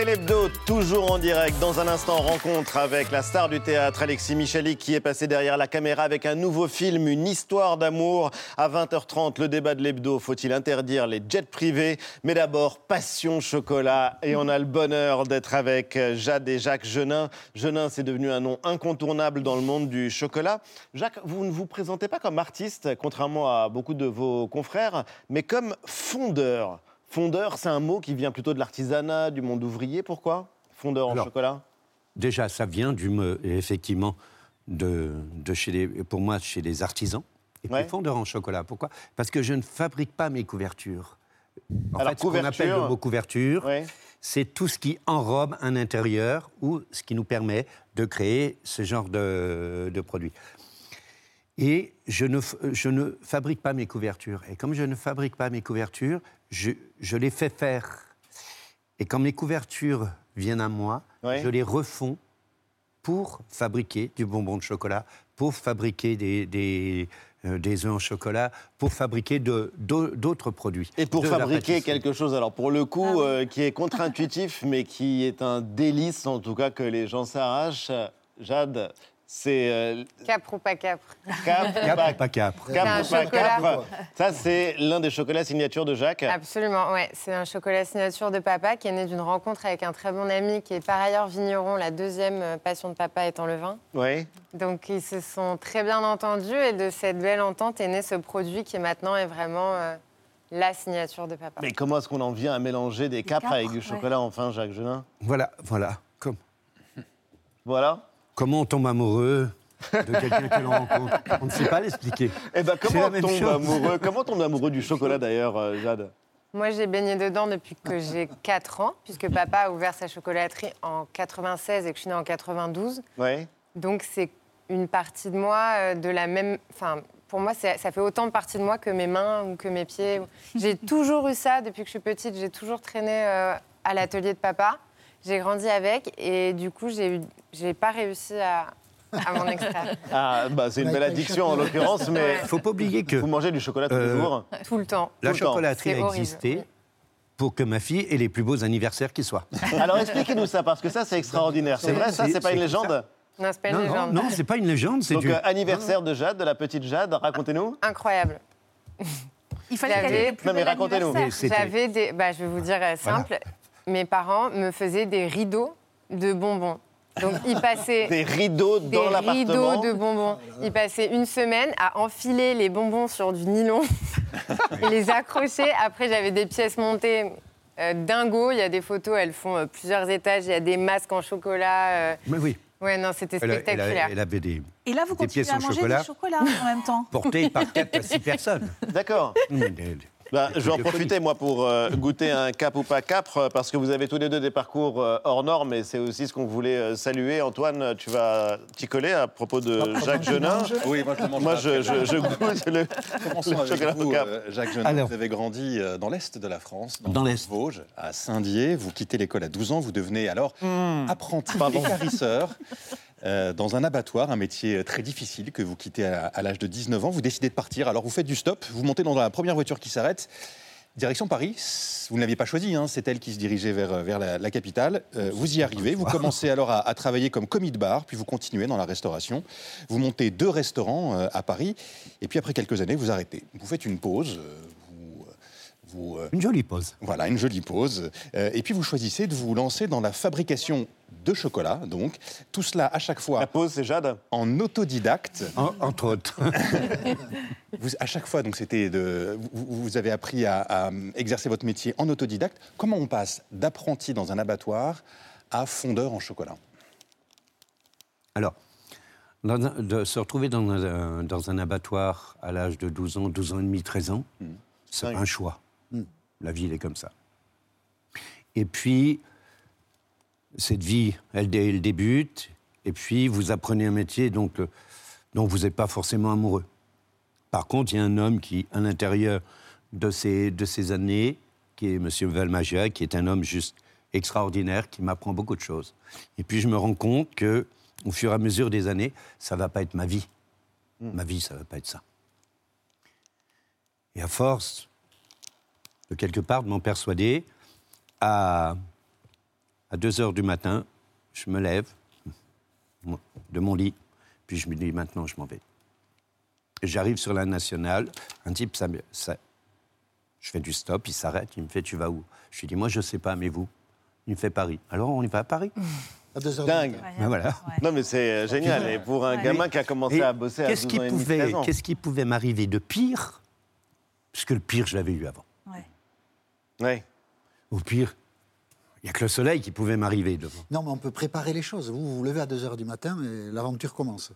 C'est l'hebdo, toujours en direct. Dans un instant, rencontre avec la star du théâtre, Alexis Michalik, qui est passé derrière la caméra avec un nouveau film, une histoire d'amour. À 20h30, le débat de l'hebdo. Faut-il interdire les jets privés? Mais d'abord, passion chocolat. Et on a le bonheur d'être avec Jade et Jacques Genin. Genin, c'est devenu un nom incontournable dans le monde du chocolat. Jacques, vous ne vous présentez pas comme artiste, contrairement à beaucoup de vos confrères, mais comme fondeur. Fondeur, c'est un mot qui vient plutôt de l'artisanat, du monde ouvrier. Pourquoi? Fondeur en Alors, chocolat? Déjà, ça vient du me- effectivement de, de chez les, pour moi chez les artisans. Et puis Ouais. fondeur en chocolat. Pourquoi? Parce que je ne fabrique pas mes couvertures. En Alors, fait, ce qu'on appelle le mot couverture, Ouais. c'est tout ce qui enrobe un intérieur ou ce qui nous permet de créer ce genre de, de produit. Et je ne, je ne fabrique pas mes couvertures. Et comme je ne fabrique pas mes couvertures, je, je les fais faire. Et quand mes couvertures viennent à moi, Ouais. je les refonds pour fabriquer du bonbon de chocolat, pour fabriquer des, des, euh, des œufs en chocolat, pour fabriquer d'autres produits. Et pour fabriquer quelque chose, alors pour le coup, euh, qui est contre-intuitif, mais qui est un délice, en tout cas, que les gens s'arrachent, Jade, c'est euh, Capre ou pas capre? Cap, Cap pas ou pas capre? Cap un ou pas capre? Ça, c'est l'un des chocolats signature de Jacques. Absolument, ouais. C'est un chocolat signature de papa qui est né d'une rencontre avec un très bon ami qui est par ailleurs vigneron. La deuxième euh, passion de papa étant le vin. Oui. Donc ils se sont très bien entendus et de cette belle entente est né ce produit qui maintenant est vraiment euh, la signature de papa. Mais comment est-ce qu'on en vient à mélanger des capres capres, avec du ouais. chocolat, enfin, Jacques Genin Voilà, voilà. Comme- Voilà. Comment on tombe amoureux de quelqu'un que l'on rencontre? On ne sait pas l'expliquer. Eh ben, comment on tombe amoureux Comment on tombe amoureux du chocolat, d'ailleurs, euh, Jade? Moi j'ai baigné dedans depuis que j'ai 4 ans, puisque papa a ouvert sa chocolaterie en 96 et que je suis née en 92. Oui. Donc c'est une partie de moi euh, de la même. Enfin, pour moi, ça fait autant de partie de moi que mes mains ou que mes pieds. J'ai toujours eu ça depuis que je suis petite. J'ai toujours traîné euh, à l'atelier de papa. J'ai grandi avec et du coup, j'ai j'ai pas réussi à, à m'en extraire Ah, bah, c'est une belle addiction, en l'occurrence, mais Il ne faut pas oublier que vous mangez du chocolat tous les Euh, jours. tout le temps. la tout le temps. chocolaterie a existé pour que ma fille ait les plus beaux anniversaires qui soient. Alors, expliquez-nous ça, parce que ça, c'est extraordinaire. C'est vrai, ça, C'est- pas une légende Non, c'est pas une légende. non, c'est pas une légende, c'est Donc, du... euh, anniversaire de Jade, de la petite Jade, racontez-nous. Incroyable. Il fallait J'avais- qu'elle ait plus Non, mais racontez-nous. J'avais des. Bah, je vais vous dire euh, simple. Mes parents me faisaient des rideaux de bonbons. Donc ils passaient. Des rideaux des dans l'appartement. rideaux de bonbons. Ils passaient une semaine à enfiler les bonbons sur du nylon et les accrocher. Après, j'avais des pièces montées euh, dingo. Il y a des photos, elles font euh, plusieurs étages. Il y a des masques en chocolat. euh. Mais oui, Ouais, non, c'était elle, a- elle a- spectaculaire. elle avait des Et là, vous Des continuez pièces à en manger chocolat. du chocolat en même temps. portées par 4 à 6 personnes. D'accord. Mmh, des- Bah, je vais en profiter, moi, pour euh, goûter un cap ou pas capre, euh, parce que vous avez tous les deux des parcours euh, hors normes, et c'est aussi ce qu'on voulait euh, saluer. Antoine, tu vas t'y coller à propos de Jacques Genin. Oui, moi je mange Moi, je, très je, je goûte le. Commençons le avec chocolat vous, au cap. euh, Jacques Genin. Alors. Vous avez grandi euh, dans l'Est de la France, Dans les l'Est. Vosges, à Saint-Dié. Vous quittez l'école à 12 ans, vous devenez alors Hmm. apprenti écarisseur euh, dans un abattoir, un métier très difficile que vous quittez à, à l'âge de 19 ans. Vous décidez de partir, alors vous faites du stop, vous montez dans la première voiture qui s'arrête. Direction Paris, vous ne l'aviez pas choisi, hein, c'est elle qui se dirigeait vers, vers la, la capitale. Euh, vous y arrivez, vous commencez alors à, à travailler comme commis de bar, puis vous continuez dans la restauration. Vous montez deux restaurants euh, à Paris, et puis après quelques années, vous arrêtez. Vous faites une pause, euh, vous, euh, Une jolie pause. voilà, une jolie pause. Euh, et puis vous choisissez de vous lancer dans la fabrication de chocolat, donc tout cela à chaque La fois pause, c'est Jade en autodidacte. En- entre autres. Vous, à chaque fois, donc c'était de, vous, vous avez appris à, à exercer votre métier en autodidacte. Comment on passe d'apprenti dans un abattoir à fondeur en chocolat? Alors, dans un- de se retrouver dans un, dans un abattoir à l'âge de 12 ans, 12 ans et demi, 13 ans, c'est Oui. pas un choix. La vie, elle est comme ça. Et puis, cette vie, elle, dé- elle débute, et puis vous apprenez un métier donc, euh, dont vous n'êtes pas forcément amoureux. Par contre, il y a un homme qui, à l'intérieur de ces, de ces années, qui est M. Valmagia, qui est un homme juste extraordinaire, qui m'apprend beaucoup de choses. Et puis je me rends compte que, au fur et à mesure des années, ça va pas être ma vie. Ma vie, ça va pas être ça. Et à force de quelque part de m'en persuader, à, À 2 heures du matin, je me lève de mon lit, puis je me dis maintenant je m'en vais. J'arrive sur la nationale, un type, ça, je fais du stop, il s'arrête, il me fait tu vas où? Je lui dis moi je sais pas, mais vous? Il me fait Paris. Alors on y va à Paris À deux heures du Dingue. matin. Ben voilà. Ouais. Non, mais c'est euh, génial. Et pour un Ouais. gamin qui a commencé Et à bosser à 12 qu'est-ce qui ans et demi, pouvait, 13 ans. qu'est-ce qui pouvait m'arriver de pire? Puisque le pire, je l'avais eu avant. Ouais. Au pire, il n'y a que le soleil qui pouvait m'arriver devant. Non, mais on peut préparer les choses. Vous vous vous levez à 2 heures du matin et l'aventure commence.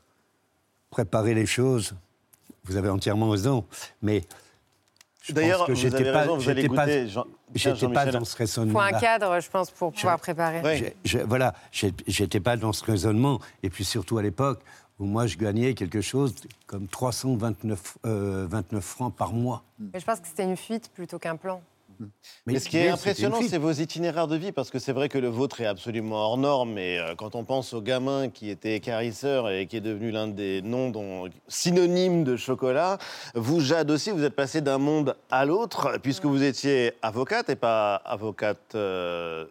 Préparer les choses, vous avez entièrement raison. Mais je pense D'ailleurs, que vous j'étais avez pas, raison, vous allez j'étais pas, goûter. J'étais dans ce Il faut un raisonnement. cadre, je pense, pour pouvoir préparer. Ouais. J'ai- j'ai- voilà, j'étais pas dans ce raisonnement. Et puis surtout à l'époque où moi je gagnais quelque chose comme 329 euh, 29 francs par mois. Mais je pense que c'était une fuite plutôt qu'un plan. Mais ce qui est impressionnant, c'est vos itinéraires de vie, parce que c'est vrai que le vôtre est absolument hors norme, mais euh, quand on pense au gamin qui était écarisseur et qui est devenu l'un des noms dont, synonymes de chocolat, vous, Jade aussi, vous êtes passé d'un monde à l'autre, puisque vous étiez avocate et pas avocate euh,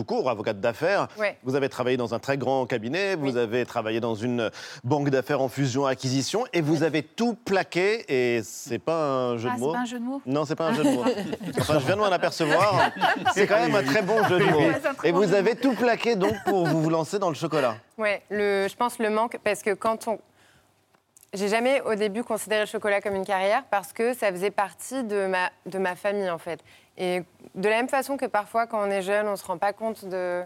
tout court, avocate d'affaires. Ouais. Vous avez travaillé dans un très grand cabinet, vous Oui. avez travaillé dans une banque d'affaires en fusion-acquisition, et vous avez tout plaqué, et c'est pas un jeu Ah, de c'est mots. pas un jeu de mots Non, c'est pas un jeu de mots. Enfin, je viens de m'en apercevoir. C'est quand même un très bon jeu de mots. C'est Et vous avez tout plaqué donc pour vous, lancer dans le chocolat. Le, je pense le manque, parce que quand on. J'ai jamais au début considéré le chocolat comme une carrière parce que ça faisait partie de ma, de ma famille en fait. Et de la même façon que parfois quand on est jeune, on ne se rend pas compte de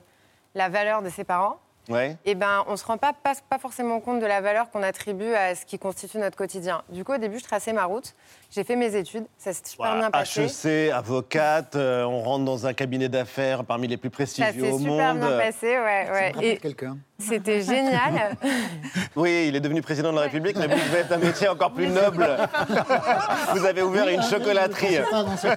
la valeur de ses parents, Ouais. et ben on ne se rend pas, pas, pas forcément compte de la valeur qu'on attribue à ce qui constitue notre quotidien. Du coup, au début, je traçais ma route, j'ai fait mes études, ça s'est super bien passé. HEC, avocate, euh, on rentre dans un cabinet d'affaires parmi les plus Ça prestigieux s'est au super monde. bien passé, ouais, Ça ouais. Et quelqu'un. c'était génial. Oui, il est devenu président de la République, mais vous faites un métier encore plus noble. vous avez ouvert une chocolaterie. Ça.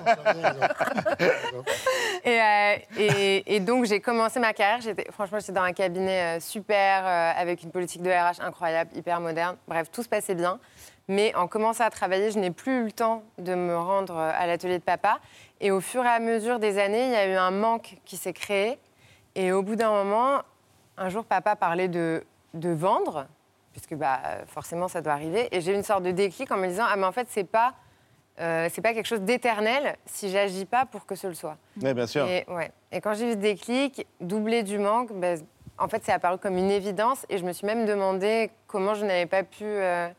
Et, euh, et- et donc, j'ai commencé ma carrière. J'étais, franchement, j'étais dans un cabinet euh, super, euh, avec une politique de RH incroyable, hyper moderne. Bref, tout se passait bien. Mais en commençant à travailler, je n'ai plus eu le temps de me rendre euh, à l'atelier de papa. Et au fur et à mesure des années, il y a eu un manque qui s'est créé. Et au bout d'un moment, un jour, papa parlait de, de vendre, puisque bah, forcément, ça doit arriver. Et j'ai eu une sorte de déclic en me disant, ah mais en fait, c'est pas... euh, c'est pas quelque chose d'éternel si j'agis pas pour que ce le soit. Oui, bien sûr. Et, ouais. et quand j'ai eu ce déclic, doublé du manque, ben, en fait, c'est apparu comme une évidence. Et je me suis même demandé comment je n'avais pas pu euh,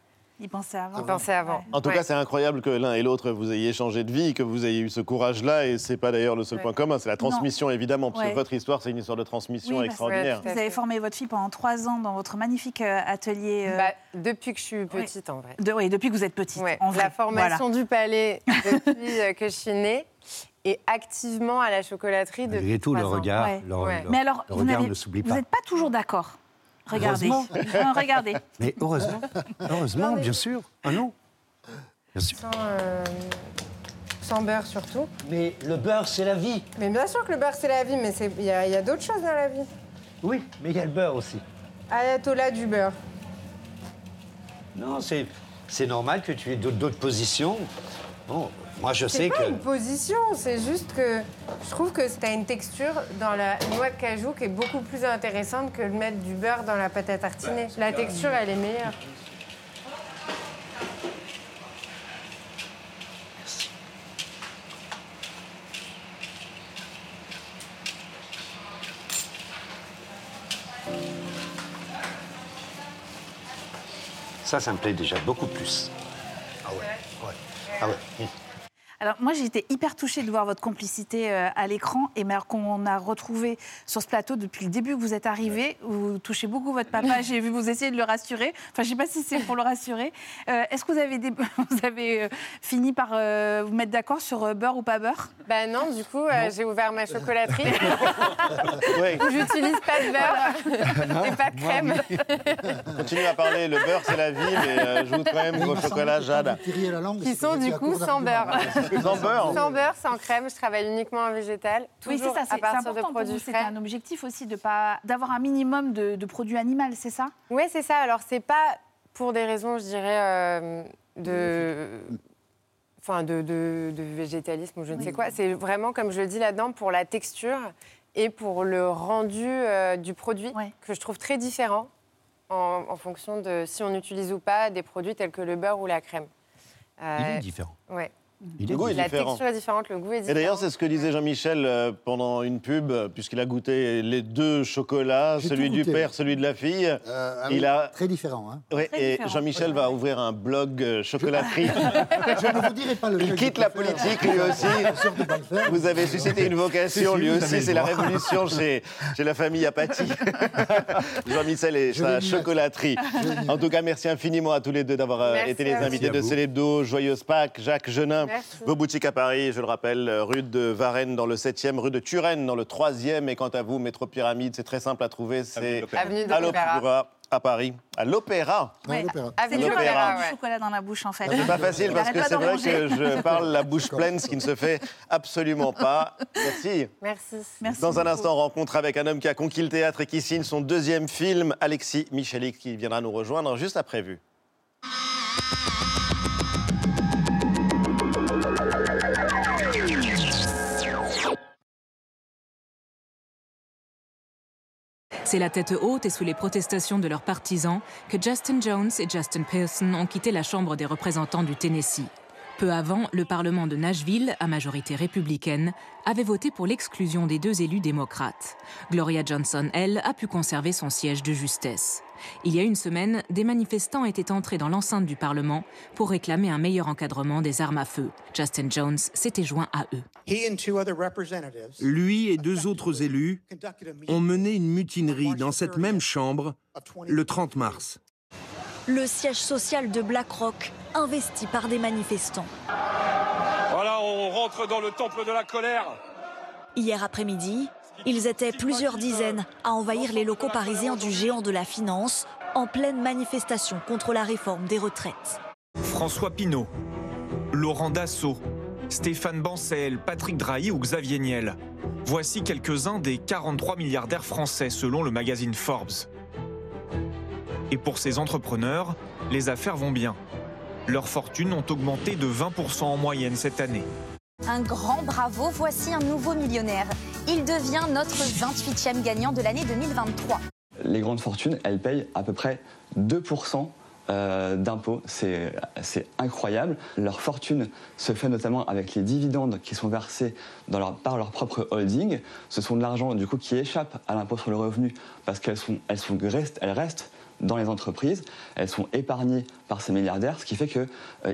Il pensait avant. En tout Ouais. cas, c'est incroyable que l'un et l'autre vous ayez changé de vie, que vous ayez eu ce courage-là, et c'est pas d'ailleurs le seul Ouais. point commun, c'est la transmission évidemment, parce Ouais. que votre histoire, c'est une histoire de transmission Oui, extraordinaire. Vous avez formé votre fille pendant trois ans dans votre magnifique euh, atelier. euh, Bah, depuis que je suis petite, en vrai. de, oui, depuis que vous êtes petite. Ouais. en vrai. La formation du palais depuis euh, que je suis née et activement à la chocolaterie Malgré tout, le ans. regard, Mais alors, le vous regard ne s'oublie vous pas. n'êtes pas toujours d'accord. Regardez. Non, regardez. Mais heureusement, heureusement, Non, mais- bien sûr. Ah non Bien sûr. Sans, euh, sans beurre surtout. Mais le beurre, c'est la vie. Mais bien sûr que le beurre, c'est la vie, mais il y a, y a d'autres choses dans la vie. Oui, mais il y a le beurre aussi. Ayatollah du beurre. Non, c'est, c'est normal que tu aies d'autres positions. Bon, moi, je C'est sais pas que... une position, c'est juste que je trouve que tu as une texture dans la noix de cajou qui est beaucoup plus intéressante que de mettre du beurre dans la pâte à tartiner. La texture, elle est meilleure. Ça, ça me plaît déjà beaucoup plus. Ah ouais, ouais. Ah ouais. hum. Alors moi j'ai été hyper touchée de voir votre complicité euh, à l'écran et qu'on a retrouvé sur ce plateau depuis le début que vous êtes arrivé, vous touchez beaucoup votre papa, j'ai vu vous essayer de le rassurer. Enfin je sais pas si c'est pour le rassurer. Euh, Est-ce que vous avez, des- vous avez euh, fini par euh, vous mettre d'accord sur euh, beurre ou pas beurre? Ben non, du coup, euh, j'ai ouvert ma chocolaterie Oui, j'utilise pas de beurre et pas de crème. continue à parler, le beurre, c'est la vie, mais euh, je vous quand même que quand Jade. Qui sont du coup sans beurre. Sans beurre Sans beurre, sans crème, je travaille uniquement en végétal. Oui c'est ça, à c'est partir de important pour produits vous. C'est frais. un objectif aussi de pas d'avoir un minimum de, de produits animaux, c'est ça? Oui, c'est ça. Alors, c'est pas pour des raisons, je dirais, euh, de. Enfin, de, de- de végétalisme ou je ne sais quoi. C'est vraiment, comme je le dis là-dedans, pour la texture et pour le rendu euh, du produit, Ouais. que je trouve très différent en, en fonction de si on utilise ou pas des produits tels que le beurre ou la crème. Il Euh, est différent. ouais. Il Le goût est La différent. texture est différente, le goût est différent. Et d'ailleurs, c'est ce que disait Jean-Michel euh, pendant une pub, euh, puisqu'il a goûté les deux chocolats, celui du père, celui de la fille. Euh, ah Il a- Très différent. Hein. Ouais, Très et différent. Jean-Michel va ouvrir un blog chocolaterie. Je ne vous dirai pas le Il quitte la politique, lui aussi. Vous avez suscité une vocation, lui aussi, c'est la révolution chez, chez la famille Apathy. Jean-Michel et Je sa chocolaterie. En tout cas, merci infiniment à tous les deux d'avoir été les invités de. Célébdo. Joyeuse Pâques, Jacques Genin. Merci. Vos boutiques à Paris, je le rappelle, euh, rue de Varennes dans le 7e, rue de Turenne dans le 3e. Et quant à vous, Métro Pyramide, c'est très simple à trouver. C'est Avenue de à l'Opéra. à Paris. À l'Opéra. Ouais. l'opéra. C'est dur du chocolat dans la bouche, en fait. C'est pas facile Il parce que c'est vrai que je parle la bouche pleine, ce qui ne se fait absolument pas. Merci. Merci. Merci Dans un beaucoup. instant, rencontre avec un homme qui a conquis le théâtre et qui signe son deuxième film, Alexis Michalik, qui viendra nous rejoindre juste après vue. C'est la tête haute et sous les protestations de leurs partisans que Justin Jones et Justin Pearson ont quitté la Chambre des représentants du Tennessee. Peu avant, le Parlement de Nashville, à majorité républicaine, avait voté pour l'exclusion des deux élus démocrates. Gloria Johnson, elle, a pu conserver son siège de justesse. Il y a une semaine, des manifestants étaient entrés dans l'enceinte du Parlement pour réclamer un meilleur encadrement des armes à feu. Justin Jones s'était joint à eux. Lui et deux autres élus ont mené une mutinerie dans cette même chambre le 30 mars. Le siège social de BlackRock, investi par des manifestants. Voilà, on rentre dans le temple de la colère. Hier après-midi, ils étaient plusieurs dizaines à envahir les locaux parisiens du géant de la finance en pleine manifestation contre la réforme des retraites. François Pinault, Laurent Dassault, Stéphane Bancel, Patrick Drahi ou Xavier Niel. Voici quelques-uns des 43 milliardaires français selon le magazine Forbes. Et pour ces entrepreneurs, les affaires vont bien. Leurs fortunes ont augmenté de 20% en moyenne cette année. Un grand bravo, voici un nouveau millionnaire. Il devient notre 28e gagnant de l'année 2023. Les grandes fortunes, elles payent à peu près 2% euh, d'impôts. C'est c'est incroyable. Leur fortune se fait notamment avec les dividendes qui sont versés dans leur- par leur propre holding. Ce sont de l'argent du coup qui échappe à l'impôt sur le revenu parce qu'elles sont, elles sont, restent, elles restent dans les entreprises. Elles sont épargnées par ces milliardaires, ce qui fait qu'elles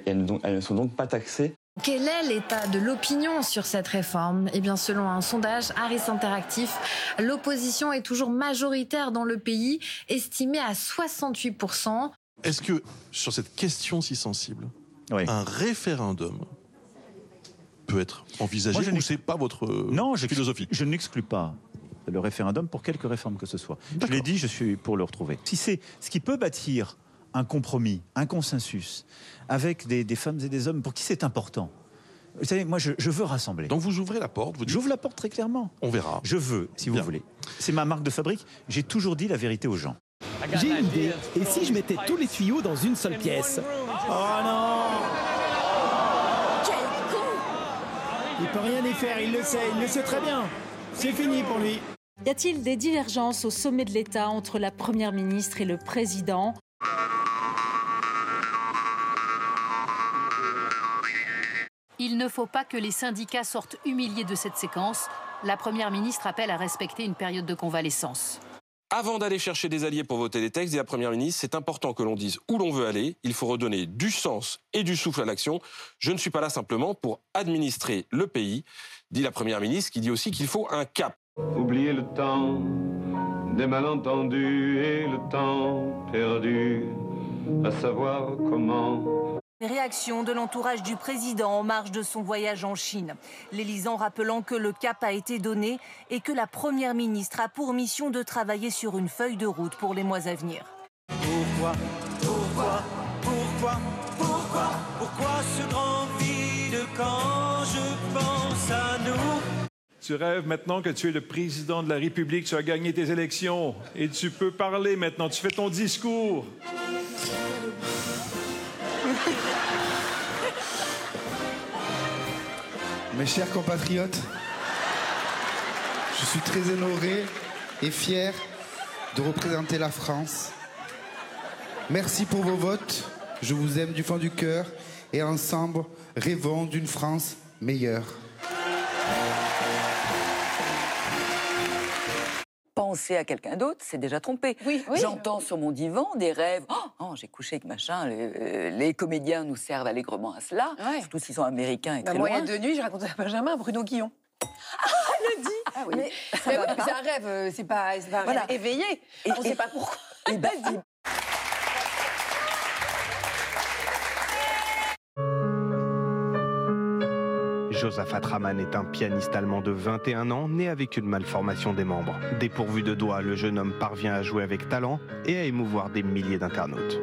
elles ne sont donc pas taxées. Quel est l'état de l'opinion sur cette réforme? Eh bien, selon un sondage Harris Interactif, l'opposition est toujours majoritaire dans le pays, estimée à 68%. Est-ce que, sur cette question si sensible, un référendum peut être envisagé Moi, je ou c'est pas votre euh, Non, philosophie? Je n'exclus pas le référendum pour quelque réforme que ce soit. Je l'ai dit, je suis pour le retrouver. Si c'est ce qui peut bâtir un compromis, un consensus avec des, des femmes et des hommes pour qui c'est important. Vous savez, moi, je, je veux rassembler. Donc vous ouvrez la porte, vous dites- J'ouvre la porte très clairement. On verra. Je veux, si vous Bien. voulez. C'est ma marque de fabrique. J'ai toujours dit la vérité aux gens. J'ai une idée. Et si je mettais tous les tuyaux dans une seule pièce? Oh non Quel con Il peut rien y faire, il le sait, il le sait très bien. C'est fini pour lui. Y a-t-il des divergences au sommet de l'État entre la Première ministre et le Président? Il ne faut pas que les syndicats sortent humiliés de cette séquence. La Première ministre appelle à respecter une période de convalescence. Avant d'aller chercher des alliés pour voter des textes, dit la Première ministre, c'est important que l'on dise où l'on veut aller. Il faut redonner du sens et du souffle à l'action. Je ne suis pas là simplement pour administrer le pays, dit la Première ministre, qui dit aussi qu'il faut un cap. Oublier le temps des malentendus et le temps perdu à savoir comment. Réaction de l'entourage du président en marge de son voyage en Chine. L'Élysée rappelant que le cap a été donné et que la Première ministre a pour mission de travailler sur une feuille de route pour les mois à venir. Pourquoi Pourquoi Pourquoi Pourquoi Pourquoi ce grand vide quand je pense à nous? Tu rêves maintenant que tu es le président de la République, tu as gagné tes élections et tu peux parler maintenant, tu fais ton discours. Mes chers compatriotes, Je suis très honoré et fier de représenter la France. Merci pour vos votes. Je vous aime du fond du cœur et ensemble, rêvons d'une France meilleure. Penser à quelqu'un d'autre, c'est déjà trompé. Oui, J'entends sur mon divan des rêves. Oh, oh, j'ai couché avec machin. Les, euh, les, comédiens nous servent allègrement à cela, surtout s'ils sont américains et bah, très moi, loin. il y a deux nuits, j'ai raconté à Benjamin Bruno Guillon. Ah, le dit ah, oui. Mais, c'est un rêve, euh, c'est pas, pas un Voilà. rêve éveillé. Et- On ne sait pas pourquoi. Et bah, Josaphat Rahman est un pianiste allemand de 21 ans, né avec une malformation des membres. Dépourvu de doigts, le jeune homme parvient à jouer avec talent et à émouvoir des milliers d'internautes.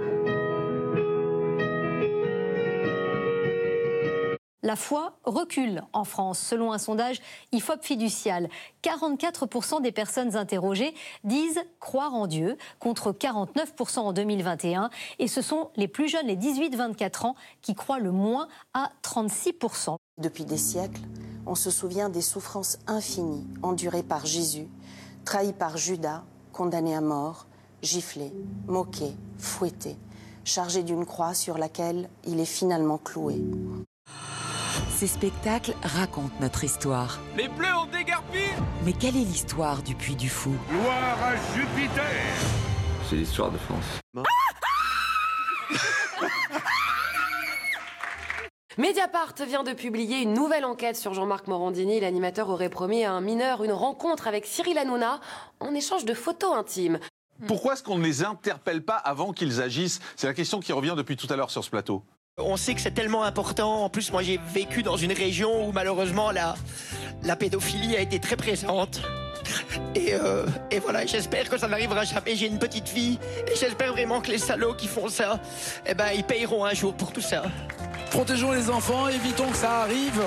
La foi recule en France. Selon un sondage IFOP fiducial, 44% des personnes interrogées disent croire en Dieu, contre 49% en 2021. Et ce sont les plus jeunes, les 18-24 ans, qui croient le moins à 36%. Depuis des siècles, on se souvient des souffrances infinies endurées par Jésus, trahi par Judas, condamné à mort, giflé, moqué, fouetté, chargé d'une croix sur laquelle il est finalement cloué. Ces spectacles racontent notre histoire. Les Bleus ont dégarpi Mais quelle est l'histoire du Puy du Fou? Gloire à Jupiter C'est l'histoire de France. Mediapart vient de publier une nouvelle enquête sur Jean-Marc Morandini. L'animateur aurait promis à un mineur une rencontre avec Cyril Hanouna en échange de photos intimes. Pourquoi est-ce qu'on ne les interpelle pas avant qu'ils agissent? C'est la question qui revient depuis tout à l'heure sur ce plateau. On sait que c'est tellement important. En plus, moi, j'ai vécu dans une région où malheureusement la, pédophilie a été très présente. Et, euh, et voilà, j'espère que ça n'arrivera jamais. J'ai une petite fille et j'espère vraiment que les salauds qui font ça, eh ben, ils payeront un jour pour tout ça. Protégeons les enfants, évitons que ça arrive.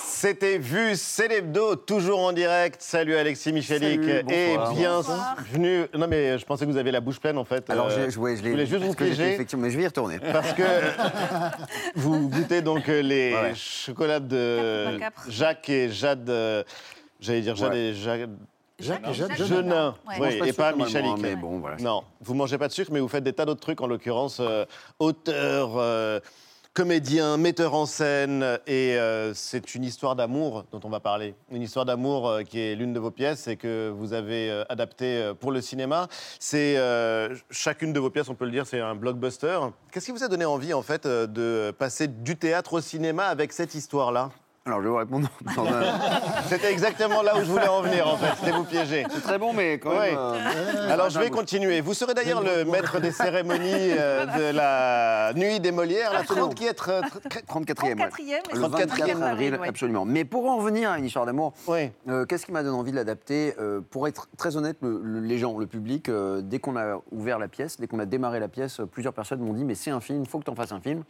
C'était Vu, c'est l'hebdo, toujours en direct. Salut Alexis Michalik Salut, et bonsoir. bienvenue. Non mais je pensais que vous aviez la bouche pleine en fait. Alors, Euh, je, ouais, je l'ai- voulais juste vous piéger. Effectivement, mais je vais y retourner. Parce que vous goûtez donc euh, les Ouais. chocolats de. Jacques et Jade. euh, J'allais dire Jade Ouais. et Jacques. Jacques et Jade Jeunin. Jeunin. Oui, Je mange pas de et pas Michalik. mais bon, voilà. Non, vous mangez pas de sucre, mais vous faites des tas d'autres trucs, en l'occurrence euh, auteur, euh, comédien, metteur en scène, et euh, c'est une histoire d'amour dont on va parler. Une histoire d'amour euh, qui est l'une de vos pièces et que vous avez euh, adaptée pour le cinéma. C'est chacune de vos pièces, on peut le dire, c'est un blockbuster. Qu'est-ce qui vous a donné envie, en fait, de passer du théâtre au cinéma avec cette histoire-là? Alors, je vais vous répondre un... C'était exactement là où je voulais en venir, en fait. C'était vous piéger. C'est très bon, mais quand même... Oui. euh, Alors je vais continuer. Vous serez d'ailleurs le maître des cérémonies euh, de la nuit des Molières, la. 30 qui est très- très- 34e. ouais. 34e, Le 34e 24 avril, ouais. absolument. Mais pour en revenir à une histoire d'amour, Oui. euh, qu'est-ce qui m'a donné envie de l'adapter Euh, Pour être très honnête, le- le- les gens, le public, euh, dès qu'on a ouvert la pièce, dès qu'on a démarré la pièce, plusieurs personnes m'ont dit mais c'est un film, il faut que tu en fasses un film.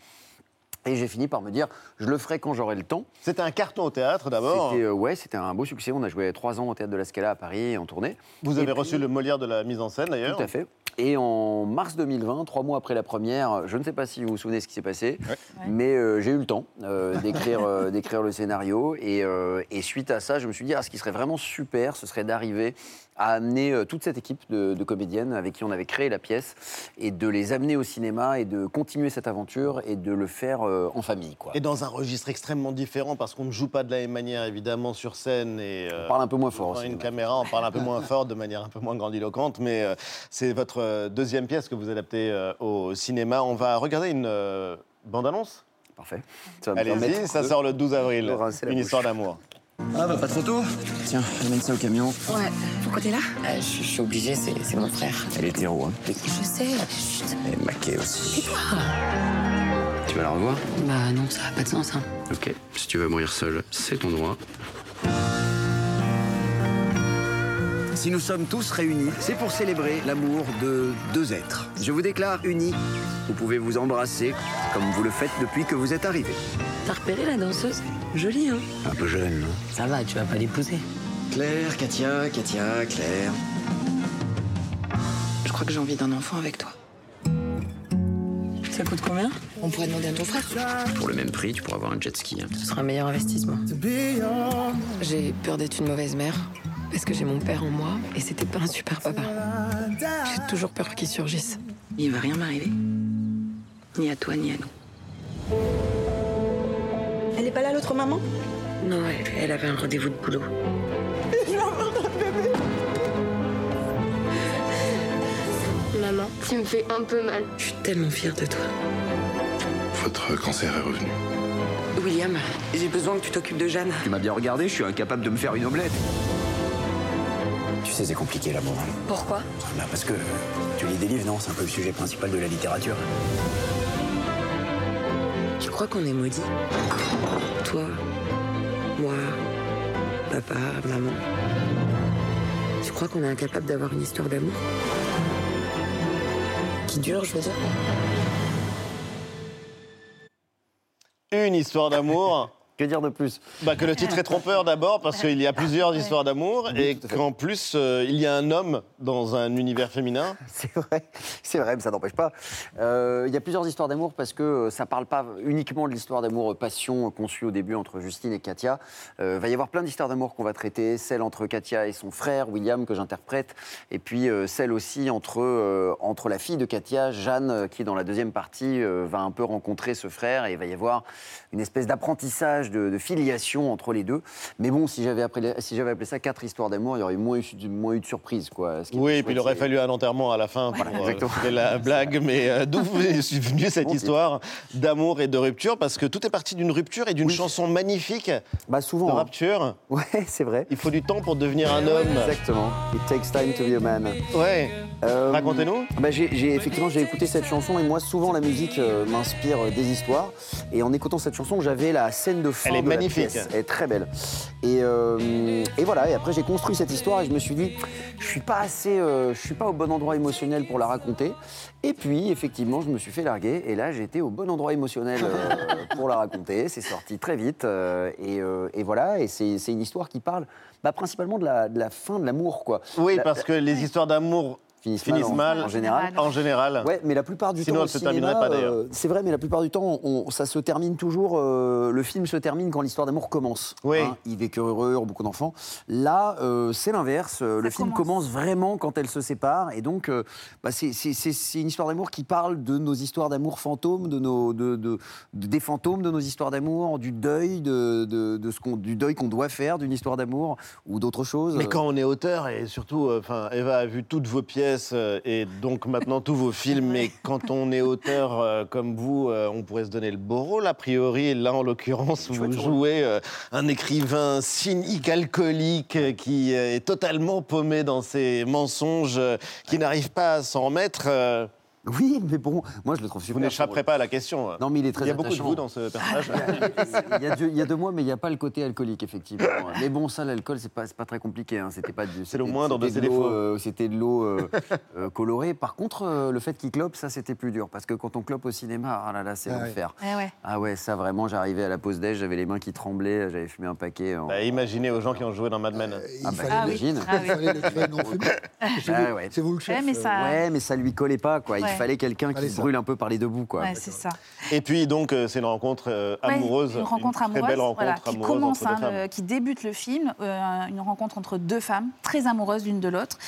Et j'ai fini par me dire, je le ferai quand j'aurai le temps. C'était un carton au théâtre d'abord. C'était, euh, ouais, c'était un beau succès. On a joué trois ans au théâtre de la Scala à Paris en tournée. Vous Et avez puis- reçu le Molière de la mise en scène d'ailleurs. Tout à fait. Et en mars 2020, trois mois après la première, je ne sais pas si vous vous souvenez ce qui s'est passé, mais euh, j'ai eu le temps euh, d'écrire euh, d'écrire le scénario. Et, euh, et suite à ça, je me suis dit, ah, ce qui serait vraiment super, ce serait d'arriver à amener euh, toute cette équipe de, de comédiennes avec qui on avait créé la pièce et de les amener au cinéma et de continuer cette aventure et de le faire euh, en famille. Quoi. Et dans un registre extrêmement différent parce qu'on ne joue pas de la même manière évidemment sur scène et euh, On parle un peu moins fort une caméra, on parle un peu moins fort de manière un peu moins grandiloquente, mais euh, c'est votre deuxième pièce que vous adaptez au cinéma. On va regarder une euh, bande-annonce. Parfait. Allez-y, ça sort le 12 avril. Une histoire d'amour. Ah, bah pas de photo Tiens, amène ça au camion. Ouais, pourquoi t'es là? Je, je suis obligée, c'est c'est mon frère. Elle est hétéro, hein. Je sais, chut. Elle est maquée aussi. Tais-toi Tu vas la revoir? Bah non, ça n'a pas de sens, hein. Ok, si tu veux mourir seul, c'est ton droit. Si nous sommes tous réunis, c'est pour célébrer l'amour de deux êtres. Je vous déclare unis. Vous pouvez vous embrasser comme vous le faites depuis que vous êtes arrivés. T'as repéré la danseuse Jolie, hein Un peu jeune, non Ça va, tu vas pas l'épouser. Claire, Katia, Katia, Claire. Je crois que j'ai envie d'un enfant avec toi. Ça coûte combien On pourrait demander à ton frère. Pour le même prix, tu pourras avoir un jet ski. hein. Ce sera un meilleur investissement. J'ai peur d'être une mauvaise mère. Parce que j'ai mon père en moi et c'était pas un super papa. J'ai toujours peur qu'il surgisse. Il va rien m'arriver. Ni à toi, ni à nous. Elle est pas là, l'autre maman? Non, elle, elle avait un rendez-vous de boulot. Je vais avoir notre bébé Maman, tu me fais un peu mal. Je suis tellement fière de toi. Votre cancer est revenu. William, j'ai besoin que tu t'occupes de Jeanne. Tu m'as bien regardé, je suis incapable de me faire une omelette. Tu sais, c'est compliqué l'amour. Pourquoi? Parce que tu lis des livres, non? C'est un peu le sujet principal de la littérature. Tu crois qu'on est maudits Toi, moi, papa, maman. Tu crois qu'on est incapable d'avoir une histoire d'amour? Qui dure, je veux dire Une histoire d'amour? Que dire de plus? Bah, Que le titre est trompeur d'abord parce qu'il y a plusieurs histoires d'amour et qu'en plus euh, il y a un homme dans un univers féminin. C'est vrai, c'est vrai, mais ça n'empêche pas. Euh, Il y a plusieurs histoires d'amour parce que euh, ça parle pas uniquement de l'histoire d'amour passion conçue au début entre Justine et Katia. Il va y avoir plein d'histoires d'amour qu'on va traiter, celle entre Katia et son frère William que j'interprète, et puis euh, celle aussi entre, euh, entre la fille de Katia, Jeanne, qui dans la deuxième partie euh, va un peu rencontrer ce frère et il va y avoir une espèce d'apprentissage, de, de filiation entre les deux. Mais bon, si j'avais appelé, si j'avais appelé ça quatre histoires d'amour, il y aurait moins eu, moins eu de surprise. Quoi. Ce qui est Oui, et puis il aurait fallu un enterrement à la fin pour euh, la blague. Mais euh, d'où est venue cette Bon, histoire d'amour et de rupture? Parce que tout est parti d'une rupture et d'une chanson magnifique bah, souvent, de hein. rupture. Ouais, c'est vrai. Il faut du temps pour devenir un homme. Exactement. It takes time to be a man. Ouais. Euh, Racontez-nous. Bah, j'ai, j'ai- effectivement, j'ai écouté cette chanson et moi, souvent, la musique euh, m'inspire euh, des histoires. Et en écoutant cette chanson, j'avais la scène de fin Elle est de la magnifique. pièce. Elle est très belle. Et, euh, et voilà. Et après, j'ai construit cette histoire et je me suis dit, je suis pas assez, euh, je suis pas au bon endroit émotionnel pour la raconter. Et puis, effectivement, je me suis fait larguer. Et là, j'étais au bon endroit émotionnel euh, pour la raconter. C'est sorti très vite. et, et voilà. Et c'est, c'est une histoire qui parle bah, principalement de la, de la fin de l'amour, quoi. Oui, La- parce que les histoires d'amour finissent, finissent mal, en, en général. En général. Ouais, mais la plupart du Sinon, temps, elle se terminerait pas, d'ailleurs. euh, c'est vrai, mais la plupart du temps, on- ça se termine toujours. euh, le film se termine quand l'histoire d'amour commence. Oui. Ils vécurent heureux, eurent beaucoup d'enfants. Là, euh, c'est l'inverse. euh, Le film commence vraiment quand elles se séparent, et donc, euh, bah, c'est- une histoire d'amour qui parle de nos histoires d'amour fantômes, de nos, de, de- de- des fantômes de nos histoires d'amour, du deuil, de, de- de ce qu'on, du deuil qu'on doit faire d'une histoire d'amour ou d'autres choses. Mais quand on est auteur, et surtout, euh, enfin, Eva a vu toutes vos pièces euh, et donc maintenant tous vos films, mais quand on est auteur euh, comme vous, euh, on pourrait se donner le beau rôle, a priori. Là, en l'occurrence, vous jouez euh, un écrivain cynique, alcoolique, qui est totalement paumé dans ses mensonges, qui n'arrive pas à s'en remettre. Oui, mais bon, moi je le trouve super. Vous n'échapperez pas à la question. Non, mais il est très Il y a beaucoup de vous dans ce personnage. il, y a de, il y a de moi, mais il n'y a pas le côté alcoolique, effectivement. Mais bon, ça, l'alcool, c'est pas, c'est pas très compliqué. hein. C'était pas. C'est le moindre de ses défauts. euh, C'était de l'eau euh, euh, colorée. Par contre, euh, le fait qu'il clope, ça, c'était plus dur. Parce que quand on clope au cinéma, ah là là, c'est Ah ouais. l'enfer. Eh ouais. Ah ouais, ça vraiment, j'arrivais à la pause déj, j'avais les mains qui tremblaient, j'avais fumé un paquet. En... Bah, imaginez aux gens qui ont joué dans Mad Men. Ah bah. Ah oui. Il fallait non. C'est Ah vous- ouais. c'est vous le chef, Ouais, mais ça- Ouais, mais ça lui collait pas, quoi. Il Ouais. fallait quelqu'un qui se brûle un peu par les deux bouts, quoi. Ouais, c'est ça. Et puis donc euh, c'est une rencontre euh, Ouais, amoureuse, une rencontre très amoureuse, belle rencontre voilà, qui commence, entre deux hein, femmes. le- qui débute le film, euh, une rencontre entre deux femmes très amoureuses l'une de l'autre,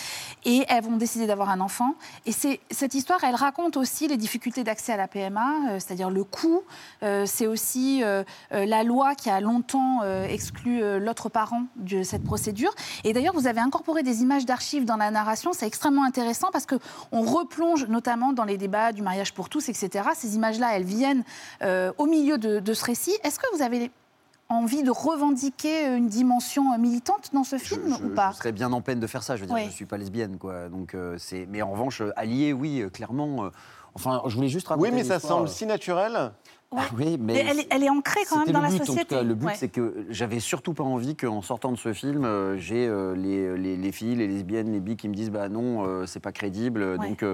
et elles vont décider d'avoir un enfant. Et c'est cette histoire, elle raconte aussi les difficultés d'accès à la PMA, euh, c'est-à-dire le coût. Euh, c'est aussi la loi qui a longtemps euh, exclu euh, l'autre parent de cette procédure. Et d'ailleurs, vous avez incorporé des images d'archives dans la narration. C'est extrêmement intéressant parce que on replonge notamment dans les débats du mariage pour tous, etc. Ces images-là, elles viennent euh, au milieu de, de ce récit. Est-ce que vous avez envie de revendiquer une dimension euh, militante dans ce film je, ou pas? je serais bien en peine de faire ça. Je veux dire, Oui. je suis pas lesbienne, quoi. Donc euh, c'est. Mais en revanche, allié, oui, clairement. euh, Enfin, je voulais juste raconter. Oui, mais ça semble si naturel. Ah oui, mais elle, est- elle est ancrée quand même dans la société. En tout cas. Le but, Ouais. c'est que j'avais surtout pas envie qu'en sortant de ce film, euh, j'ai euh, les, les- les filles, les lesbiennes, les bi qui me disent bah non, euh, c'est pas crédible. Ouais. Donc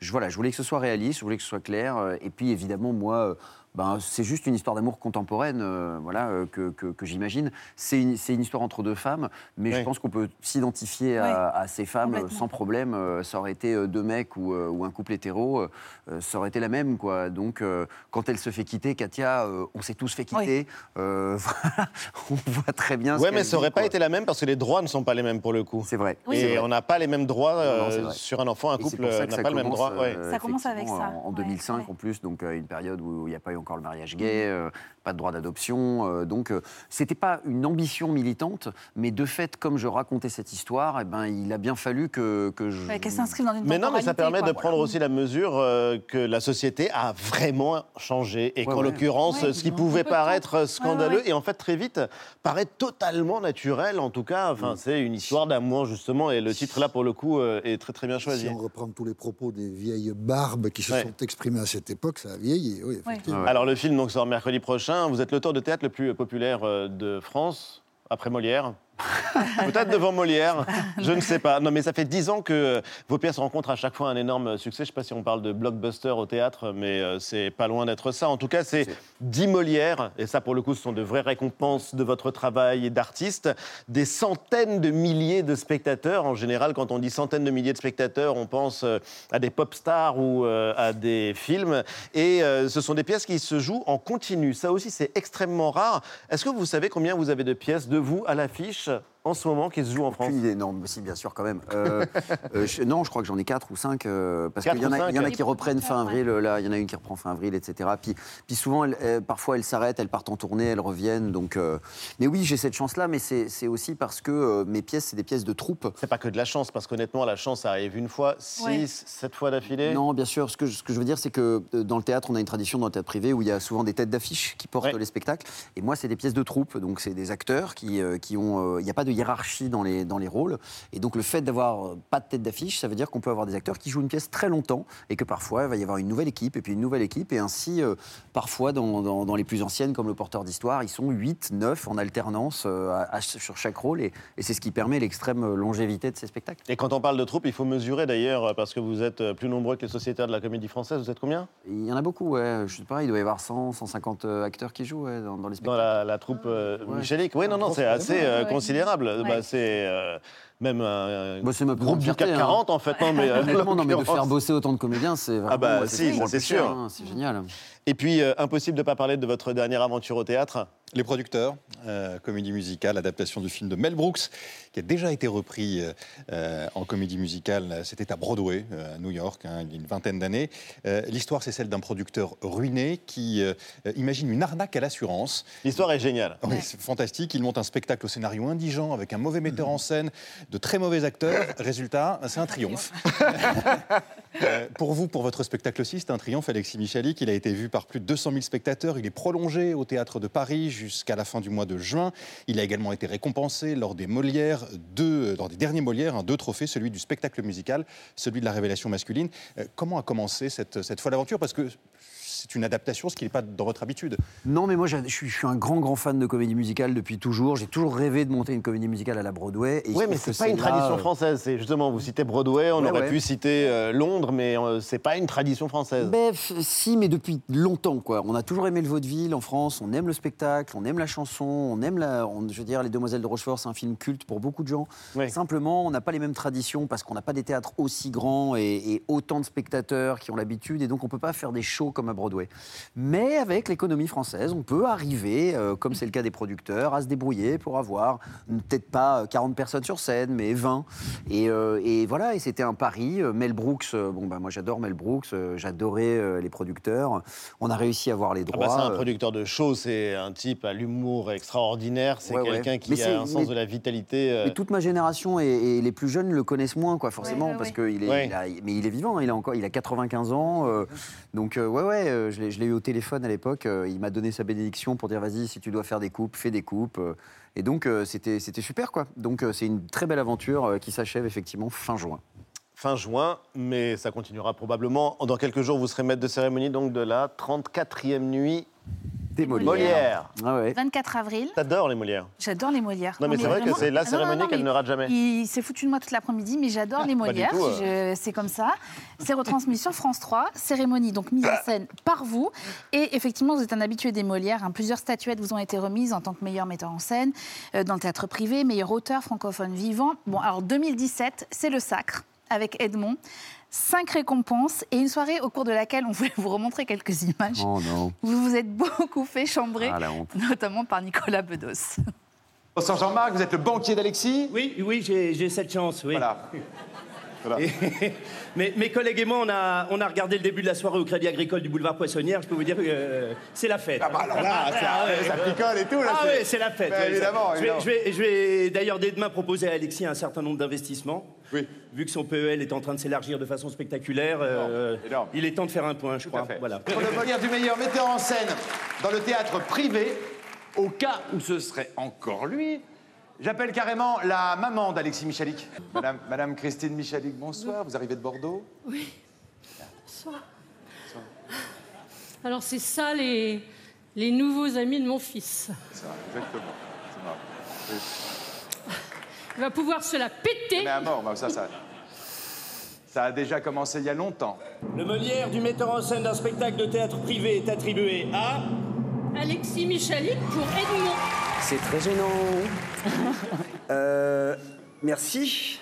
je, voilà, je voulais que ce soit réaliste, je voulais que ce soit clair. et puis évidemment, moi. Ben, c'est juste une histoire d'amour contemporaine euh, voilà, euh, que, que- que j'imagine. C'est une, c'est une histoire entre deux femmes, mais je pense qu'on peut s'identifier à, à ces femmes euh, sans problème. Euh, ça aurait été deux mecs ou, euh, ou un couple hétéro. euh, ça aurait été la même, quoi. Donc, euh, quand elle se fait quitter, Katia, euh, on s'est tous fait quitter. Euh, on voit très bien. ce Ouais, mais ça aurait vit, pas été la même parce que les droits ne sont pas les mêmes pour le coup. C'est vrai. Et on n'a pas les mêmes droits Non, non, sur un enfant. Un couple pour ça que n'a pas le même commence, droit. ouais. Ça commence avec ça, En, en ouais, 2005 en plus, donc euh, une période où il n'y a pas eu encore le mariage gay, euh, pas de droit d'adoption. euh, donc euh, c'était pas une ambition militante, mais de fait, comme je racontais cette histoire, eh ben, il a bien fallu que, que je. Ouais, Qu'elle s'inscrive dans une Mais non, mais ça permet quoi. de prendre aussi la mesure euh, que la société a vraiment changé et Ouais, qu'en ouais. l'occurrence, Ouais, ce qui pouvait paraître scandaleux Ouais, ouais. et en fait très vite paraît totalement naturel. En tout cas, Mm. enfin, c'est une histoire d'amour justement et le titre là pour le coup euh, est très très bien choisi. Si on reprend tous les propos des vieilles barbes qui se Ouais. sont exprimées à cette époque, ça a vieilli, oui, effectivement. Alors le film sort mercredi prochain. Vous êtes l'auteur de théâtre le plus populaire euh, de France après Molière. Peut-être devant Molière, je ne sais pas. Non, mais ça fait dix ans que euh, vos pièces rencontrent à chaque fois un énorme succès. Je ne sais pas si on parle de blockbuster au théâtre, mais euh, c'est pas loin d'être ça. En tout cas, c'est 10 Molières, et ça, pour le coup, ce sont de vraies récompenses de votre travail d'artiste. Des centaines de milliers de spectateurs. En général, quand on dit centaines de milliers de spectateurs, on pense euh, à des pop stars ou euh, à des films. Et euh, ce sont des pièces qui se jouent en continu. Ça aussi, c'est extrêmement rare. Est-ce que vous savez combien vous avez de pièces de vous à l'affiche? 해서 en ce moment qui se jouent en France Aucune idée, non, mais si, bien sûr, quand même. Euh, euh, je- non, je crois que j'en ai quatre ou cinq, euh, parce qu'il y, en a- il y en a cinq. qui reprennent fin avril, là, il y en a une qui reprend fin avril, etc. Puis, puis souvent, elles- parfois, elles s'arrêtent, elles partent en tournée, elles reviennent. Donc, euh, Mais oui, j'ai cette chance-là, mais c'est aussi parce que euh, mes pièces, c'est des pièces de troupe. C'est pas que de la chance, parce qu'honnêtement, la chance arrive une fois, six, Ouais. sept fois d'affilée. Non, bien sûr. Ce que, je- ce que je veux dire, c'est que dans le théâtre, on a une tradition dans le théâtre privé où il y a souvent des têtes d'affiche qui portent les spectacles. Et moi, c'est des pièces de troupe. Donc, c'est des acteurs qui, euh, qui ont. euh, Il n'y a pas de hiérarchie dans les, dans les rôles. Et donc, le fait d'avoir euh, pas de tête d'affiche, ça veut dire qu'on peut avoir des acteurs qui jouent une pièce très longtemps et que parfois, il va y avoir une nouvelle équipe et puis une nouvelle équipe. Et ainsi, euh, parfois, dans, dans- dans les plus anciennes, comme le porteur d'histoire, ils sont 8, 9 en alternance euh, à- à- sur chaque rôle. Et, et c'est ce qui permet l'extrême longévité de ces spectacles. Et quand on parle de troupe, il faut mesurer d'ailleurs, parce que vous êtes plus nombreux que les sociétaires de la comédie française. Vous êtes combien? Il y en a beaucoup, ouais. Je sais pas, il doit y avoir 100, 150 euh, acteurs qui jouent ouais, dans, dans les spectacles. Dans la, la troupe euh, Michelic Oui, non, non, c'est assez Bah, c'est euh, même un, Bah, c'est ma plus groupe du CAC hein. 40, en fait. Non, mais, euh, Honnêtement, non, mais de faire bosser autant de comédiens, c'est vraiment. Ah bah ouais, si, c'est sûr. hein, c'est génial. Et puis, euh, impossible de ne pas parler de votre dernière aventure au théâtre. Les producteurs, euh, comédie musicale, adaptation du film de Mel Brooks, qui a déjà été repris euh, en comédie musicale. C'était à Broadway, euh, à New York, hein, il y a une vingtaine d'années. Euh, L'histoire, c'est celle d'un producteur ruiné qui imagine une arnaque à l'assurance. L'histoire est géniale. Oui, c'est fantastique. Il monte un spectacle au scénario indigent avec un mauvais metteur en scène, de très mauvais acteurs. Résultat, c'est un triomphe. Euh, pour vous, pour votre spectacle aussi, c'est un triomphe, Alexis Michalik. Il a été vu par plus de 200 000 spectateurs. Il est prolongé au Théâtre de Paris jusqu'à la fin du mois de juin. Il a également été récompensé lors des Molières, deux, lors des derniers Molières, hein, deux trophées, celui du spectacle musical, celui de la révélation masculine. Euh, comment a commencé cette, cette folle aventure? Parce que c'est une adaptation, ce qui n'est pas dans votre habitude. Non, mais moi, je suis, je suis un grand, grand fan de comédie musicale depuis toujours. J'ai toujours rêvé de monter une comédie musicale à la Broadway. Oui, mais c'est pas une là, tradition euh, française. C'est justement, vous citez Broadway, on Ouais, aurait ouais. pu citer euh, Londres, mais euh, c'est pas une tradition française. Ben, f- si, mais depuis longtemps, quoi. On a toujours aimé le vaudeville en France, on aime le spectacle, on aime la chanson, on aime la. on- je veux dire, Les Demoiselles de Rochefort, c'est un film culte pour beaucoup de gens. Simplement, on n'a pas les mêmes traditions parce qu'on n'a pas des théâtres aussi grands et, et autant de spectateurs qui ont l'habitude, et donc on peut pas faire des shows comme à Broadway. Mais avec l'économie française, on peut arriver, euh, comme c'est le cas des producteurs, à se débrouiller pour avoir mm, peut-être pas 40 personnes sur scène, mais 20. Et, euh, et voilà, et c'était un pari. Euh, Mel Brooks, euh, bon, bah, moi j'adore Mel Brooks, euh, j'adorais euh, les producteurs. On a réussi à avoir les Ah droits. bah, c'est un euh, producteur de show, c'est un type à l'humour extraordinaire, c'est Ouais, ouais. quelqu'un qui Mais a un sens mais- de la vitalité. euh, Mais toute ma génération et, et les plus jeunes le connaissent moins, quoi, forcément, Ouais, ouais, parce ouais. qu'il est, Ouais. il a- mais il est vivant, il a encore, il a 95 ans, euh, donc euh, ouais, ouais, euh, je l'ai eu au téléphone à l'époque, euh, il m'a donné sa bénédiction pour dire vas-y, si tu dois faire des coupes, fais des coupes, euh, et donc c'était super, quoi. Donc c'est une très belle aventure qui s'achève effectivement fin juin. fin juin, mais ça continuera probablement. Dans quelques jours, vous serez maître de cérémonie donc de la 34e nuit des Molières. Ah ouais. 24 avril. T'adores les Molières. J'adore les Molières. Non, mais c'est vrai que c'est la Ah, cérémonie qu'elle ne rate jamais. Il s'est foutu de moi toute l'après-midi, mais j'adore les Molières. euh. Je- C'est comme ça. C'est retransmis sur France 3. Cérémonie donc mise en scène par vous. Et effectivement, vous êtes un habitué des Molières. hein. Plusieurs statuettes vous ont été remises en tant que meilleur metteur en scène euh, dans le théâtre privé, meilleur auteur francophone vivant. Bon, alors 2017, c'est le Sacre avec Edmond. cinq récompenses et une soirée au cours de laquelle on voulait vous remontrer quelques images. Oh non. Vous vous êtes beaucoup fait chambrer, Ah, notamment par Nicolas Bedos. Bonsoir Jean-Marc, vous êtes le banquier d'Alexis? Oui, oui, j'ai cette chance, oui. Voilà. Et- mais mes collègues et moi, on a, on a regardé le début de la soirée au Crédit Agricole du boulevard Poissonnière. Je peux vous dire que euh, c'est la fête. Ah bah alors là, ça- ouais, ça picole et tout, là, Ah c'est- oui, c'est la fête. Bah, ouais, évidemment, je vais- vais d'ailleurs dès demain proposer à Alexis un certain nombre d'investissements. Oui. Vu que son PEL est en train de s'élargir de façon spectaculaire, euh, il est temps de faire un point, je crois. fait. Voilà. Pour le Molière du meilleur metteur en scène dans le théâtre privé, au cas où ce serait encore lui, j'appelle carrément la maman d'Alexis Michalik. Madame, Madame Christine Michalik, bonsoir. Vous arrivez de Bordeaux? Oui. Bonsoir. Alors, c'est ça les, les nouveaux amis de mon fils. C'est ça, exactement. C'est marrant. Il va pouvoir se la péter. Mais à mort, bah, ça, ça, ça a déjà commencé il y a longtemps. Le Molière du metteur en scène d'un spectacle de théâtre privé est attribué à. Alexis Michalik pour Edmond. C'est très gênant. Euh, merci.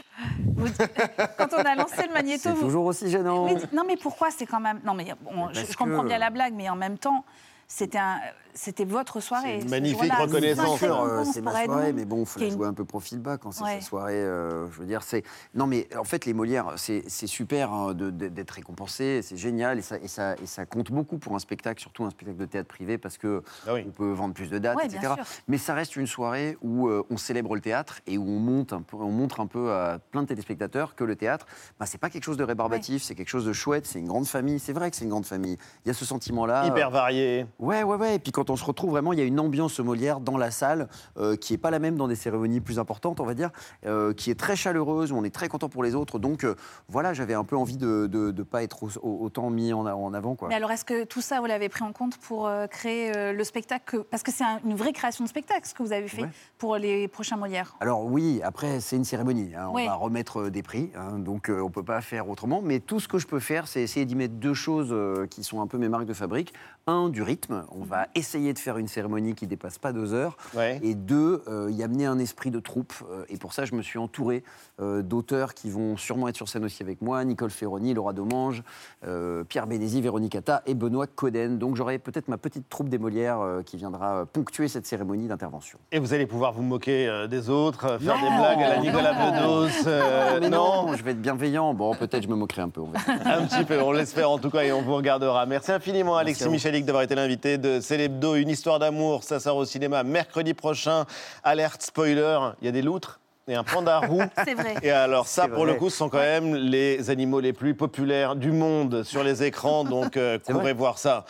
Quand on a lancé le magnéto, C'est vous- toujours aussi gênant. Mais- non, mais pourquoi c'est quand même. Non, mais bon, je, comprends que- bien la blague, mais en même temps, c'était un, c'était votre soirée. Une magnifique reconnaissance. Euh, C'est ma soirée, mais bon, il faut la jouer un peu profil bas quand c'est Ouais. sa soirée. euh, je veux dire, c'est. Non, mais en fait, les Molières, c'est super hein, d'être récompensé, c'est génial et ça, et, ça, et ça compte beaucoup pour un spectacle, surtout un spectacle de théâtre privé, parce que on peut vendre plus de dates, Ouais, etc. Mais ça reste une soirée où euh, on célèbre le théâtre et où on, monte un peu, on montre un peu à plein de téléspectateurs que le théâtre, bah, c'est pas quelque chose de rébarbatif, c'est quelque chose de chouette, c'est une grande famille. C'est vrai que c'est une grande famille. Il y a ce sentiment-là. Hyper euh, varié. Ouais, ouais, ouais. Et puis quand on se retrouve vraiment, il y a une ambiance Molière dans la salle euh, qui est pas la même dans des cérémonies plus importantes, on va dire, euh, qui est très chaleureuse, où on est très content pour les autres. Donc euh, voilà, j'avais un peu envie de ne pas être au- au- autant mis en, avant. Quoi. Mais alors, est-ce que tout ça, vous l'avez pris en compte pour créer le spectacle Parce que c'est un- une vraie création de spectacle, ce que vous avez fait Ouais. pour les prochains Molières. Alors oui, après c'est une cérémonie, hein, on va remettre des prix, hein, donc on peut pas faire autrement. Mais tout ce que je peux faire, c'est essayer d'y mettre deux choses qui sont un peu mes marques de fabrique. Un, du rythme, on va essayer de faire une cérémonie qui dépasse pas deux heures. Et deux, euh, y amener un esprit de troupe. euh, et pour ça, je me suis entouré euh, d'auteurs qui vont sûrement être sur scène aussi avec moi, Nicole Ferroni, Laura Domange, euh, Pierre Bénézy, Véronique Atta et Benoît Coden. Donc j'aurai peut-être ma petite troupe des Molières qui viendra ponctuer cette cérémonie d'intervention. Et vous allez pouvoir vous moquer des autres, faire Non, des blagues à la Nicolas. Bedos. non, non, je vais être bienveillant. Bon, peut-être je me moquerai un peu. on un petit peu, on l'espère en tout cas et on vous regardera. Merci infiniment Merci Alexis à Michalik d'avoir été l'invité de Célébdo, une histoire d'amour. Ça sort au cinéma mercredi prochain. Alerte spoiler, il y a des loutres et un panda roux. C'est vrai. Et alors ça, pour le coup, ce sont quand même les animaux les plus populaires du monde sur les écrans, donc euh, courez voir ça.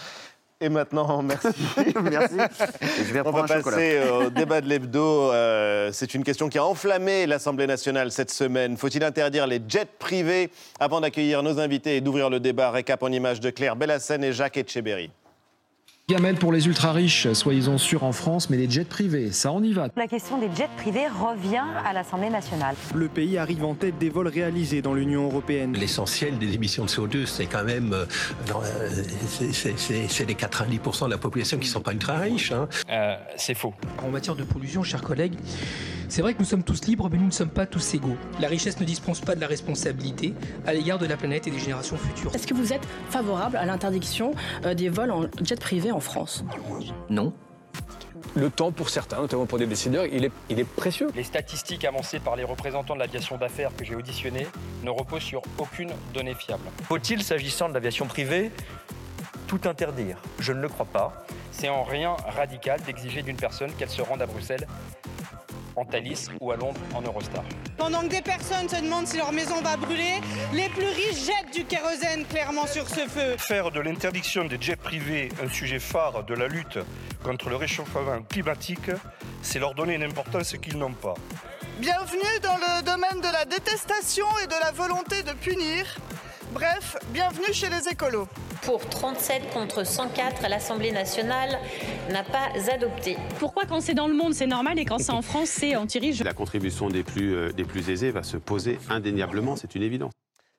Et maintenant, merci. Merci. Et je vais On va un chocolat. passer au débat de l'hebdo. Euh, c'est une question qui a enflammé l'Assemblée nationale cette semaine. Faut-il interdire les jets privés Avant d'accueillir nos invités et d'ouvrir le débat, récap en images de Claire Bellassène et Jacques Etcheberry. Gamelle pour les ultra-riches, soyez-en sûrs en France, mais les jets privés, ça on y va. La question des jets privés revient à l'Assemblée nationale. Le pays arrive en tête des vols réalisés dans l'Union européenne. L'essentiel des émissions de CO2, c'est quand même euh, euh, c'est- les 90% de la population qui ne sont pas ultra riches. hein. c'est faux. En matière de pollution, chers collègues, c'est vrai que nous sommes tous libres, mais nous ne sommes pas tous égaux. La richesse ne dispense pas de la responsabilité à l'égard de la planète et des générations futures. Est-ce que vous êtes favorable à l'interdiction euh, des vols en jet privé en France? Non. Le temps, pour certains, notamment pour des décideurs, il est, il est précieux. Les statistiques avancées par les représentants de l'aviation d'affaires que j'ai auditionnés ne reposent sur aucune donnée fiable. Faut-il, s'agissant de l'aviation privée, tout interdire? Je ne le crois pas. C'est en rien radical d'exiger d'une personne qu'elle se rende à Bruxelles, en Thalys ou à Londres en Eurostar. Pendant que des personnes se demandent si leur maison va brûler, les plus riches jettent du kérosène clairement sur ce feu. Faire de l'interdiction des jets privés un sujet phare de la lutte contre le réchauffement climatique, c'est leur donner une importance qu'ils n'ont pas. Bienvenue dans le domaine de la détestation et de la volonté de punir. Bref, bienvenue chez les écolos. Pour 37 contre 104, l'Assemblée nationale n'a pas adopté. Pourquoi quand c'est dans le monde c'est normal et quand c'est en France c'est anti-riche La contribution des plus, euh, des plus aisés va se poser indéniablement, c'est une évidence.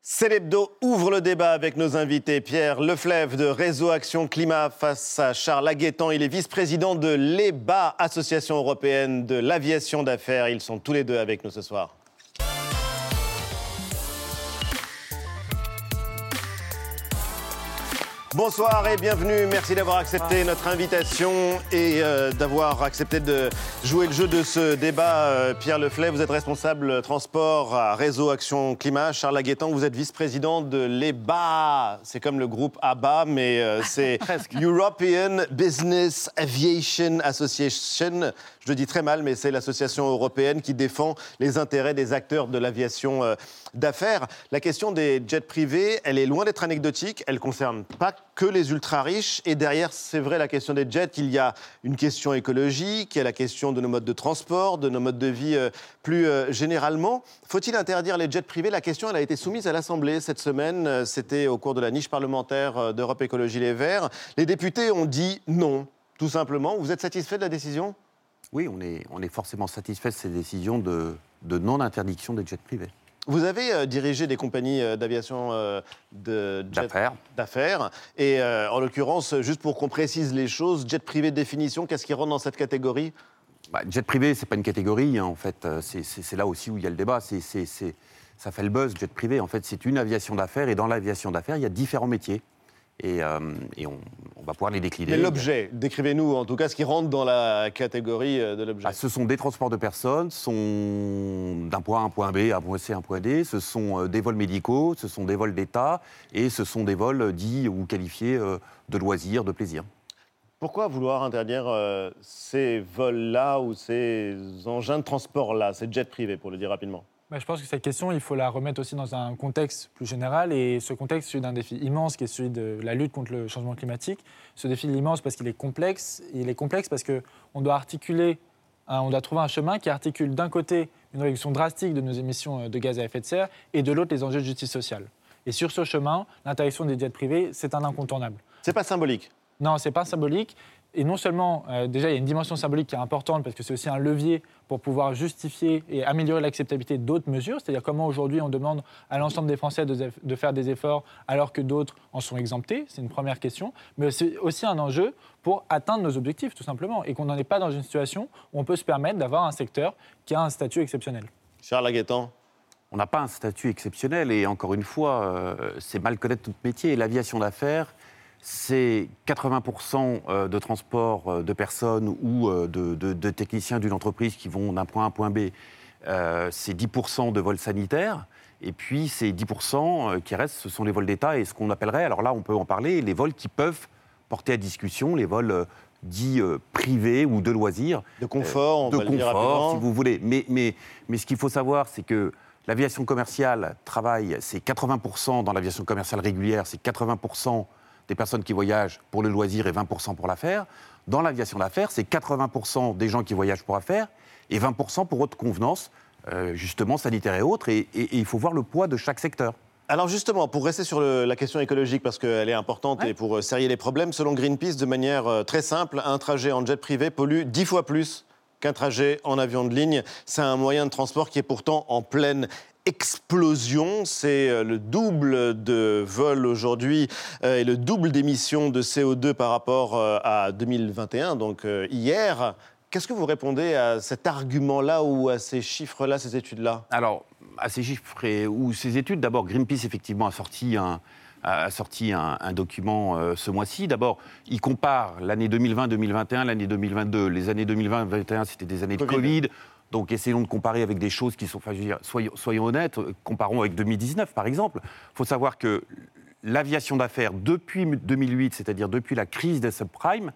C'est l'hebdo ouvre le débat avec nos invités. Pierre Leflève de Réseau Action Climat face à Charles Aguetan. Il est vice-président de l'EBA, Association européenne de l'aviation d'affaires. Ils sont tous les deux avec nous ce soir. Bonsoir et bienvenue. Merci d'avoir accepté notre invitation et euh, d'avoir accepté de jouer le jeu de ce débat. Euh, Pierre Leflay, vous êtes responsable transport à Réseau Action Climat. Charles Aguetan, vous êtes vice-président de l'EBA. C'est comme le groupe ABA, mais euh, c'est European Business Aviation Association. Je le dis très mal, mais c'est l'association européenne qui défend les intérêts des acteurs de l'aviation d'affaires. La question des jets privés, elle est loin d'être anecdotique. Elle concerne pas que les ultra riches. Et derrière, c'est vrai, la question des jets, il y a une question écologique, il y a la question de nos modes de transport, de nos modes de vie euh, plus euh, généralement. Faut-il interdire les jets privés? La question, elle a été soumise à l'Assemblée cette semaine. Euh, C'était au cours de la niche parlementaire d'Europe Écologie Les Verts. Les députés ont dit non, tout simplement. Vous êtes satisfait de la décision? Oui, on est, on est forcément satisfait de ces décisions de non-interdiction des jets privés. Vous avez euh, dirigé des compagnies euh, d'aviation euh, de D'affaires. d'affaires. Et euh, en l'occurrence, juste pour qu'on précise les choses, jet privé de définition, qu'est-ce qui rentre dans cette catégorie? Bah, jet privé, c'est pas une catégorie, hein, en fait. C'est- là aussi où il y a le débat. C'est- ça fait le buzz, jet privé. En fait, c'est une aviation d'affaires. Et dans l'aviation d'affaires, il y a différents métiers. Et, euh, et on, on va pouvoir les décliner. Mais l'objet, décrivez-nous en tout cas ce qui rentre dans la catégorie euh, de l'objet. Bah, ce sont des transports de personnes, sont d'un point A à un point B, un point C, un point D, ce sont euh, des vols médicaux, ce sont des vols d'État, et ce sont des vols dits ou qualifiés de loisirs, de plaisir. Pourquoi vouloir interdire euh, ces vols-là ou ces engins de transport-là, ces jets privés, pour le dire rapidement? Bah, je pense que cette question, il faut la remettre aussi dans un contexte plus général. Et ce contexte, celui d'un défi immense qui est celui de la lutte contre le changement climatique. Ce défi est immense parce qu'il est complexe. Il est complexe parce qu'on doit articuler, hein, on doit trouver un chemin qui articule d'un côté une réduction drastique de nos émissions euh, de gaz à effet de serre et de l'autre les enjeux de justice sociale. Et sur ce chemin, l'interdiction des jets privés, c'est un incontournable. C'est pas symbolique Non, c'est pas symbolique. Et non seulement, euh, déjà, il y a une dimension symbolique qui est importante parce que c'est aussi un levier pour pouvoir justifier et améliorer l'acceptabilité d'autres mesures. C'est-à-dire comment aujourd'hui on demande à l'ensemble des Français de, de faire des efforts alors que d'autres en sont exemptés. C'est une première question. Mais c'est aussi un enjeu pour atteindre nos objectifs, tout simplement. Et qu'on n'en est pas dans une situation où on peut se permettre d'avoir un secteur qui a un statut exceptionnel. Charles Aguetan On n'a pas un statut exceptionnel et encore une fois, euh, c'est mal connaître tout métier. Et L'aviation d'affaires, c'est 80% euh, de transport euh, de personnes ou euh, de, de- de techniciens d'une entreprise qui vont d'un point A à un point B. Euh, c'est 10% de vols sanitaires. Et puis, ces 10% euh, qui restent, ce sont les vols d'État et ce qu'on appellerait, alors là, on peut en parler, les vols qui peuvent porter à discussion, les vols dits privés ou de loisirs. De confort, on de va le dire confort, si vous voulez. Mais, mais, mais ce qu'il faut savoir, c'est que l'aviation commerciale travaille, c'est 80% dans l'aviation commerciale régulière, c'est 80% des personnes qui voyagent pour le loisir et 20% pour l'affaire. Dans l'aviation d'affaires, c'est 80% des gens qui voyagent pour affaires et 20% pour autre convenance, euh, justement sanitaire et autres. Et, et- et il faut voir le poids de chaque secteur. Alors justement, pour rester sur le- la question écologique, parce qu'elle est importante et pour euh, serrer les problèmes, selon Greenpeace, de manière euh, très simple, un trajet en jet privé pollue dix fois plus qu'un trajet en avion de ligne. C'est un moyen de transport qui est pourtant en pleine explosion. C'est euh, le double de vols aujourd'hui euh, et le double d'émissions de CO2 par rapport euh, à 2021, donc hier. Qu'est-ce que vous répondez à cet argument-là ou à ces chiffres-là, ces études-là? Alors, à ces chiffres et, ou ces études, d'abord, Greenpeace, effectivement, a sorti un, a sorti un, un document euh, ce mois-ci. D'abord, il compare l'année 2020-2021, l'année 2022. Les années 2020-2021, c'était des années de Covid. Donc, essayons de comparer avec des choses qui sont. Soyons, soyons honnêtes, euh, comparons avec 2019, par exemple. Il faut savoir que l'aviation d'affaires, depuis 2008, c'est-à-dire depuis la crise des subprimes,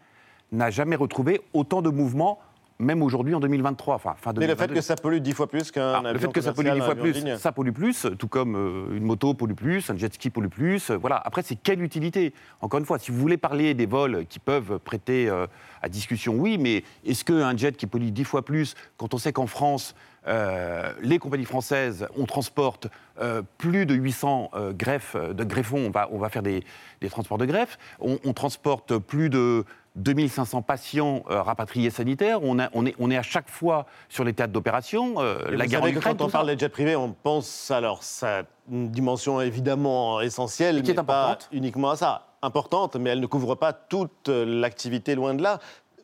n'a jamais retrouvé autant de mouvements, même aujourd'hui en 2023. Enfin, fin Mais le fait 2022. que ça pollue dix fois plus qu'un avion Le fait que ça pollue commercial, dix fois plus, ligne. ça pollue plus, tout comme euh, une moto pollue plus, un jet ski pollue plus. euh, voilà. Après, c'est quelle utilité? Encore une fois, si vous voulez parler des vols qui peuvent prêter euh, à discussion, oui, mais est-ce qu'un jet qui pollue dix fois plus, quand on sait qu'en France, euh, les compagnies françaises, on transporte euh, plus de 800 euh, greffes, euh, de greffons, on va, on va faire des, des transports de greffes, on, on transporte plus de 2500 patients euh, rapatriés sanitaires, on, a- on est, on est à chaque fois sur les théâtres d'opération, euh, la vous guerre savez Ukraine, quand on parle des jets privés, on pense alors ça une dimension évidemment essentielle, qui est mais pas importante. uniquement à ça. Importante, mais elle ne couvre pas toute euh, l'activité loin de là.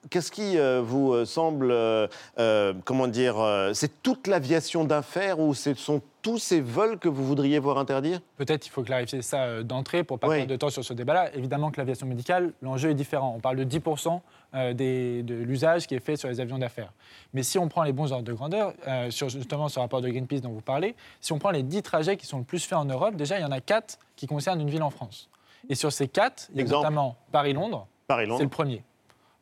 Qu'est-ce qui euh, vous euh, semble, euh, comment dire, c'est toute l'aviation d'affaires ou ce sont tous ces vols que vous voudriez voir interdire? Peut-être il faut clarifier ça d'entrée pour pas Oui. perdre de temps sur ce débat-là. Évidemment que l'aviation médicale, l'enjeu est différent. On parle de 10% euh, des- de l'usage qui est fait sur les avions d'affaires. Mais si on prend les bons ordres de grandeur, euh, sur, justement sur le rapport de Greenpeace dont vous parlez, si on prend les 10 trajets qui sont le plus faits en Europe, déjà il y en a 4 qui concernent une ville en France. Et sur ces 4, il y a notamment Paris-Londres. Paris-Londres. C'est le premier.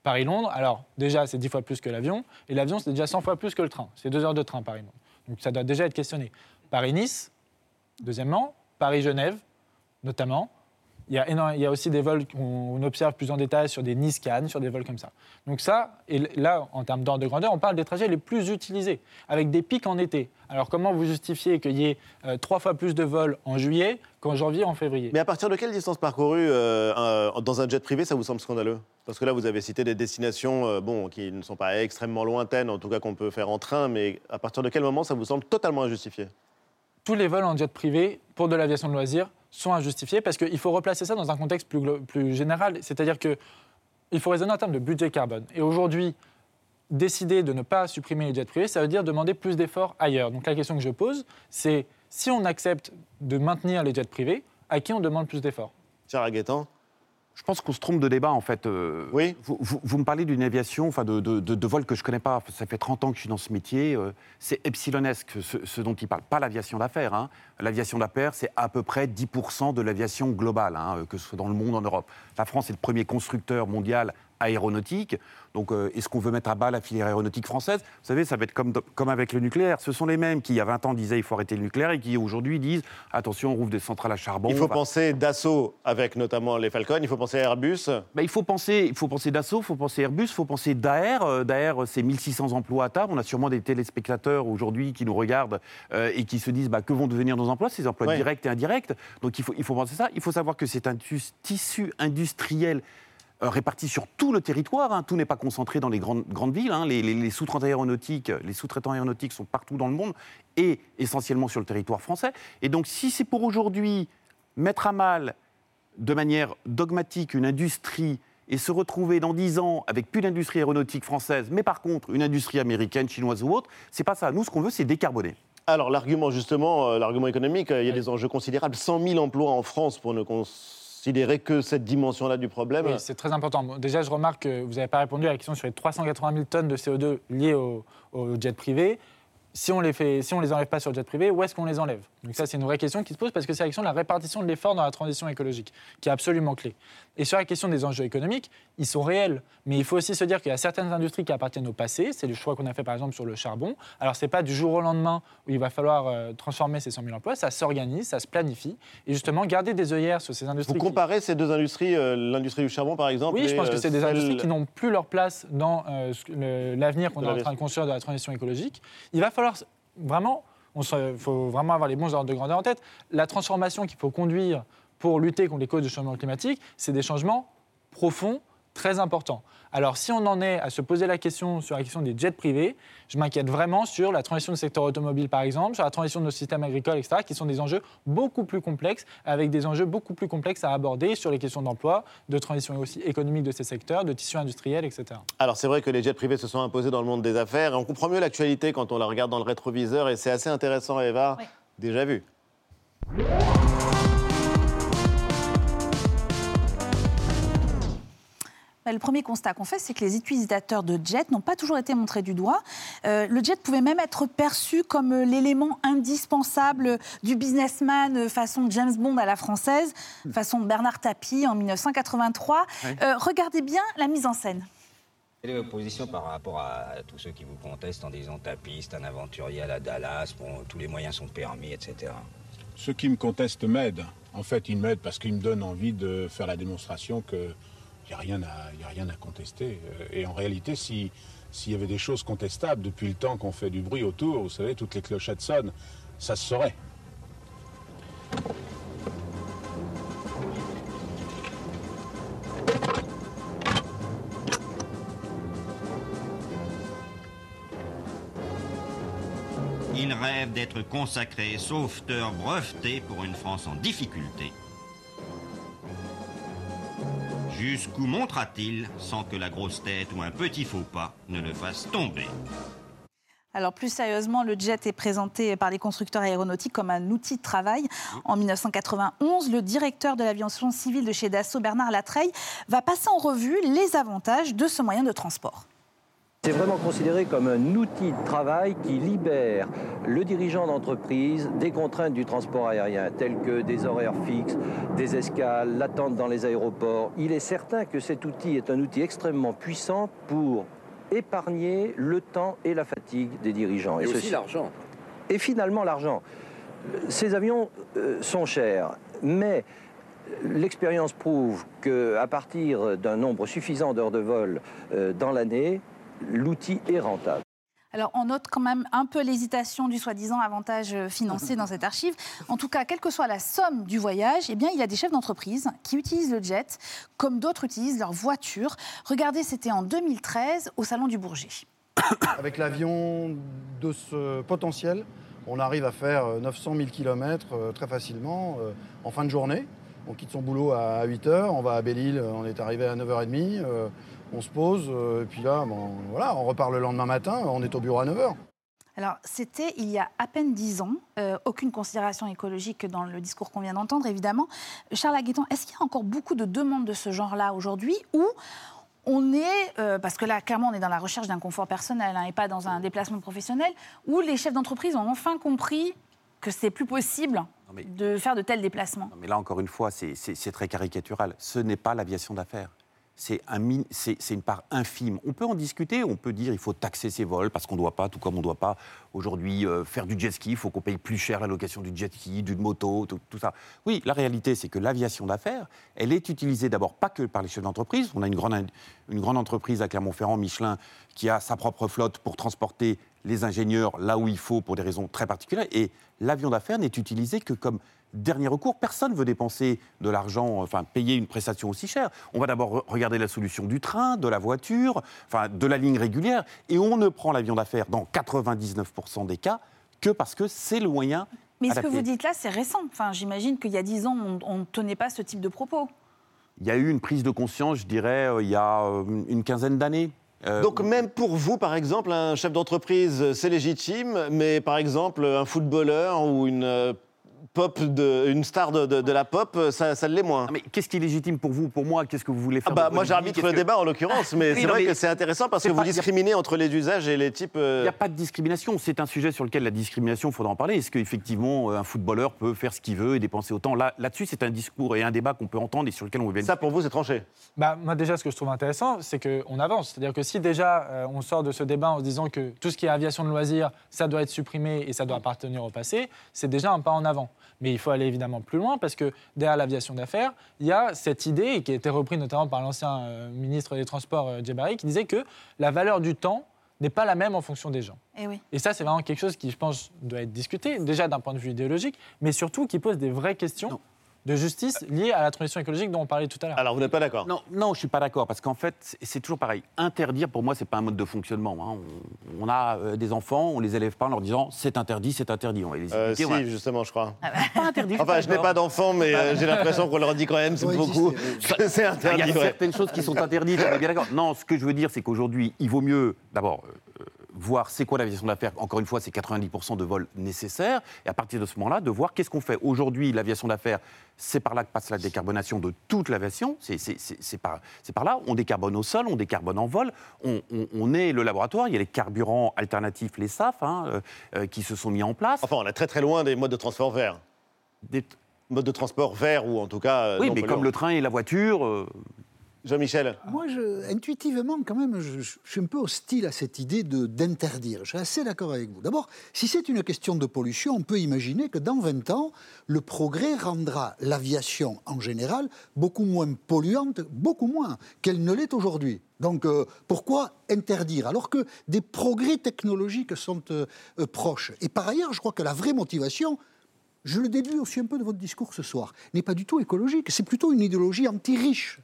Paris-Londres, alors déjà c'est 10 fois plus que l'avion, et l'avion c'est déjà 100 fois plus que le train. C'est 2 heures de train Paris-Londres. Donc ça doit déjà être questionné. Paris-Nice, Deuxièmement, Paris-Genève, notamment. Il y, a énorme- il y a aussi des vols qu'on on observe plus en détail sur des Nice-Cannes, sur des vols comme ça. Donc ça, et là, en termes d'ordre de grandeur, on parle des trajets les plus utilisés, avec des pics en été. Alors comment vous justifiez qu'il y ait euh, trois fois plus de vols en juillet qu'en janvier, en février? Mais à partir de quelle distance parcourue euh, un- dans un jet privé, ça vous semble scandaleux? Parce que là, vous avez cité des destinations euh, bon, qui ne sont pas extrêmement lointaines, en tout cas qu'on peut faire en train, mais à partir de quel moment ça vous semble totalement injustifié? Tous les vols en jet privé pour de l'aviation de loisirs sont injustifiés parce qu'il faut replacer ça dans un contexte plus, plus général. C'est-à-dire qu'il faut raisonner en termes de budget carbone. Et aujourd'hui, décider de ne pas supprimer les jets privés, ça veut dire demander plus d'efforts ailleurs. Donc la question que je pose, c'est si on accepte de maintenir les jets privés, à qui on demande plus d'efforts? Je pense qu'on se trompe de débat, en fait. Euh, oui. Vous, vous- vous me parlez d'une aviation, enfin de, de, de, de vol que je ne connais pas. Ça fait 30 ans que je suis dans ce métier. euh, c'est epsilonesque, ce, ce dont il parle. Pas l'aviation d'affaires. hein. L'aviation d'affaires, c'est à peu près 10% de l'aviation globale, hein, que ce soit dans le monde, en Europe. La France est le premier constructeur mondial aéronautique. Donc, euh, est-ce qu'on veut mettre à bas la filière aéronautique française? Vous savez, ça va être comme, comme avec le nucléaire. Ce sont les mêmes qui, il y a 20 ans, disaient il faut arrêter le nucléaire et qui, aujourd'hui, disent attention, on rouvre des centrales à charbon. Il faut penser Dassault avec notamment les Falcons, il faut penser à Airbus. bah, il faut penser, il faut penser Dassault, il faut penser Airbus, il faut penser Daer. Euh, Daer, c'est 1600 emplois à table. On a sûrement des téléspectateurs aujourd'hui qui nous regardent euh, et qui se disent bah, que vont devenir nos emplois, ces emplois Ouais. directs et indirects. Donc il faut, il faut penser ça. Il faut savoir que c'est un tissu industriel euh, réparti sur tout le territoire. hein. Tout n'est pas concentré dans les grandes, grandes villes. hein. Les, les- les sous-traitants aéronautiques, les sous-traitants aéronautiques sont partout dans le monde et essentiellement sur le territoire français. Et donc, si c'est pour aujourd'hui mettre à mal de manière dogmatique une industrie et se retrouver dans 10 ans avec plus d'industrie aéronautique française, mais par contre une industrie américaine, chinoise ou autre, c'est pas ça. Nous, ce qu'on veut, c'est décarboner. Alors, l'argument, justement, euh, l'argument économique, euh, il y a des enjeux considérables. 100 000 emplois en France pour ne considérer que cette dimension-là du problème. Oui, c'est très important. Déjà, je remarque que vous n'avez pas répondu à la question sur les 380 000 tonnes de CO2 liées au, au jet privé. Si on les fait, si on les enlève pas sur le jet privé, où est-ce qu'on les enlève? Donc ça, c'est une vraie question qui se pose parce que c'est la question de la répartition de l'effort dans la transition écologique qui est absolument clé. Et sur la question des enjeux économiques, ils sont réels, mais il faut aussi se dire qu'il y a certaines industries qui appartiennent au passé. C'est le choix qu'on a fait par exemple sur le charbon. Alors c'est pas du jour au lendemain où il va falloir euh, transformer ces 100 000 emplois. Ça s'organise, ça se planifie, et justement garder des œillères sur ces industries. Vous qui- comparez ces deux industries, euh, l'industrie du charbon par exemple oui, je pense que euh, c'est des celle- industries qui n'ont plus leur place dans ce l'avenir qu'on est en train de construire de la transition écologique. Il va falloir vraiment, il faut vraiment avoir les bons ordres de grandeur en tête. La transformation qu'il faut conduire pour lutter contre les causes du changement climatique, c'est des changements profonds, très importants. Alors, si on en est à se poser la question sur la question des jets privés, je m'inquiète vraiment sur la transition du secteur automobile, par exemple, sur la transition de nos systèmes agricoles, etc., qui sont des enjeux beaucoup plus complexes, avec des enjeux beaucoup plus complexes à aborder sur les questions d'emploi, de transition aussi économique de ces secteurs, de tissu industriel, etc. Alors c'est vrai que les jets privés se sont imposés dans le monde des affaires et on comprend mieux l'actualité quand on la regarde dans le rétroviseur et c'est assez intéressant Eva, déjà vu. Bah, Le premier constat qu'on fait, c'est que les utilisateurs de jet n'ont pas toujours été montrés du doigt. Euh, le jet pouvait même être perçu comme euh, l'élément indispensable du businessman euh, façon James Bond à la française, façon Bernard Tapie en 1983. Ouais. Euh, regardez bien la mise en scène. Quelle est votre position par rapport à tous ceux qui vous contestent en disant tapiste, un aventurier à la Dallas, bon, tous les moyens sont permis, etc. Ceux qui me contestent m'aident. En fait, ils m'aident parce qu'ils me donnent envie de faire la démonstration qu'il n'y a, rien à- contester. Euh, Et en réalité, si- s'il y avait des choses contestables depuis le temps qu'on fait du bruit autour, vous savez, toutes les clochettes sonnent, ça se saurait. Il rêve d'être consacré sauveteur breveté pour une France en difficulté. Jusqu'où montera-t-il sans que la grosse tête ou un petit faux pas ne le fasse tomber Alors plus sérieusement, le jet est présenté par les constructeurs aéronautiques comme un outil de travail. En 1991, le directeur de l'aviation civile de chez Dassault, Bernard Latreille, va passer en revue les avantages de ce moyen de transport. C'est vraiment considéré comme un outil de travail qui libère le dirigeant d'entreprise des contraintes du transport aérien, telles que des horaires fixes, des escales, l'attente dans les aéroports. Il est certain que cet outil est un outil extrêmement puissant pour épargner le temps et la fatigue des dirigeants. Et, aussi l'argent. Et finalement l'argent. Ces avions euh, sont chers, mais l'expérience prouve qu'à partir d'un nombre suffisant d'heures de vol euh, dans l'année, l'outil est rentable. Alors, on note quand même un peu l'hésitation du soi-disant avantage financier dans cette archive. En tout cas, quelle que soit la somme du voyage, eh bien, il y a des chefs d'entreprise qui utilisent le jet comme d'autres utilisent leur voiture. Regardez, c'était en 2013 au Salon du Bourget. Avec l'avion de ce potentiel, on arrive à faire euh, 900 000 km très facilement euh, en fin de journée. On quitte son boulot à 8 h, on va à Belle-Île, on est arrivé à 9h30, euh, on se pose, euh, et puis là, bon, voilà, on repart le lendemain matin, on est au bureau à 9h. Alors, c'était il y a à peine dix ans, euh, aucune considération écologique dans le discours qu'on vient d'entendre, évidemment. Charles Aguetan, est-ce qu'il y a encore beaucoup de demandes de ce genre-là aujourd'hui ou on est, euh, parce que là, clairement, on est dans la recherche d'un confort personnel hein, et pas dans un déplacement professionnel, où les chefs d'entreprise ont enfin compris que c'est plus possible de faire de tels déplacements? Non, mais là, encore une fois, c'est très caricatural. Ce n'est pas l'aviation d'affaires. C'est une part infime. On peut en discuter, on peut dire il faut taxer ces vols parce qu'on ne doit pas, tout comme on ne doit pas aujourd'hui euh, faire du jet ski, il faut qu'on paye plus cher la location du jet ski, d'une moto, tout, ça. Oui, la réalité, c'est que l'aviation d'affaires, elle est utilisée d'abord pas que par les chefs d'entreprise. On a une grande entreprise à Clermont-Ferrand, Michelin, qui a sa propre flotte pour transporter les ingénieurs là où il faut pour des raisons très particulières. Et l'avion d'affaires n'est utilisé que comme dernier recours. Personne ne veut dépenser de l'argent, enfin payer une prestation aussi chère. On va d'abord re- regarder la solution du train, de la voiture, enfin de la ligne régulière, et on ne prend l'avion d'affaires dans 99% des cas que parce que c'est le moyen. Mais ce que vous dites là, c'est récent. Enfin, j'imagine qu'il y a dix ans, on ne tenait pas ce type de propos. Il y a eu une prise de conscience, je dirais, euh, il y a euh, une quinzaine d'années. Euh, Donc même pour vous, par exemple, un chef d'entreprise, c'est légitime, mais par exemple, un footballeur ou une, pop de, une star de, de- de la pop, ça, ça l'est moins. mais qu'est-ce qui est légitime pour vous, pour moi? Qu'est-ce que vous voulez faire Ah bah, moi, j'arbitre le que- débat en l'occurrence, mais Oui, c'est non, vrai mais que c'est intéressant parce c'est que vous pas- a- discriminez entre les usages et les types. euh, Il n'y a pas de discrimination. C'est un sujet sur lequel la discrimination, il faudra en parler. Est-ce qu'effectivement, un footballeur peut faire ce qu'il veut et dépenser autant? Là- Là-dessus, c'est un discours et un débat qu'on peut entendre et sur lequel on veut Ça, pour vous, c'est tranché Bah, moi, déjà, ce que je trouve intéressant, c'est qu'on avance. C'est-à-dire que si déjà euh, on sort de ce débat en se disant que tout ce qui est aviation de loisirs, ça doit être supprimé et ça doit appartenir au passé, c'est déjà un pas en avant. Mais il faut aller évidemment plus loin parce que derrière l'aviation d'affaires, il y a cette idée, et qui a été reprise notamment par l'ancien euh, ministre des Transports, euh, Djebari, qui disait que la valeur du temps n'est pas la même en fonction des gens. Eh oui. Et ça, c'est vraiment quelque chose qui, je pense, doit être discuté, déjà d'un point de vue idéologique, mais surtout qui pose des vraies questions de justice liées à la transition écologique dont on parlait tout à l'heure. Alors, vous n'êtes pas d'accord? Non, non, je suis pas d'accord parce qu'en fait, c'est- toujours pareil. Interdire, pour moi, c'est pas un mode de fonctionnement. hein. On, on a euh, des enfants, on les élève pas en leur disant c'est interdit, c'est interdit. On va les Euh, éduquer, si, on va- justement, je crois. Pas interdit. suis Enfin, pas je n'ai d'accord. pas d'enfant, mais euh, j'ai l'impression qu'on leur dit quand même, c'est beaucoup. c'est Il y interdit. a ouais. certaines choses qui sont interdites, on est bien d'accord. Non, ce que je veux dire, c'est qu'aujourd'hui, il vaut mieux, d'abord, euh, voir c'est quoi l'aviation d'affaires. Encore une fois, c'est 90% de vols nécessaires. Et à partir de ce moment-là, de voir qu'est-ce qu'on fait. Aujourd'hui, l'aviation d'affaires, c'est par là que passe la décarbonation de toute l'aviation. C'est- C'est c'est- c'est par, c'est par là. On décarbone au sol, on décarbone en vol. On, on- on est le laboratoire. Il y a les carburants alternatifs, les SAF, hein, euh, euh, qui se sont mis en place. Enfin, on est très très loin des modes de transport verts. Des modes de transport verts ou en tout cas. euh, oui, non mais comme le train et la voiture. euh, Jean-Michel Moi, intuitivement, quand même, je, suis un peu hostile à cette idée d'interdire. Je suis assez d'accord avec vous. D'abord, si c'est une question de pollution, on peut imaginer que dans 20 ans, le progrès rendra l'aviation en général beaucoup moins polluante, beaucoup moins qu'elle ne l'est aujourd'hui. Donc, euh, pourquoi interdire alors que des progrès technologiques sont euh, euh, proches? Et par ailleurs, je crois que la vraie motivation, je le déduis aussi un peu de votre discours ce soir, n'est pas du tout écologique. C'est plutôt une idéologie anti-riche.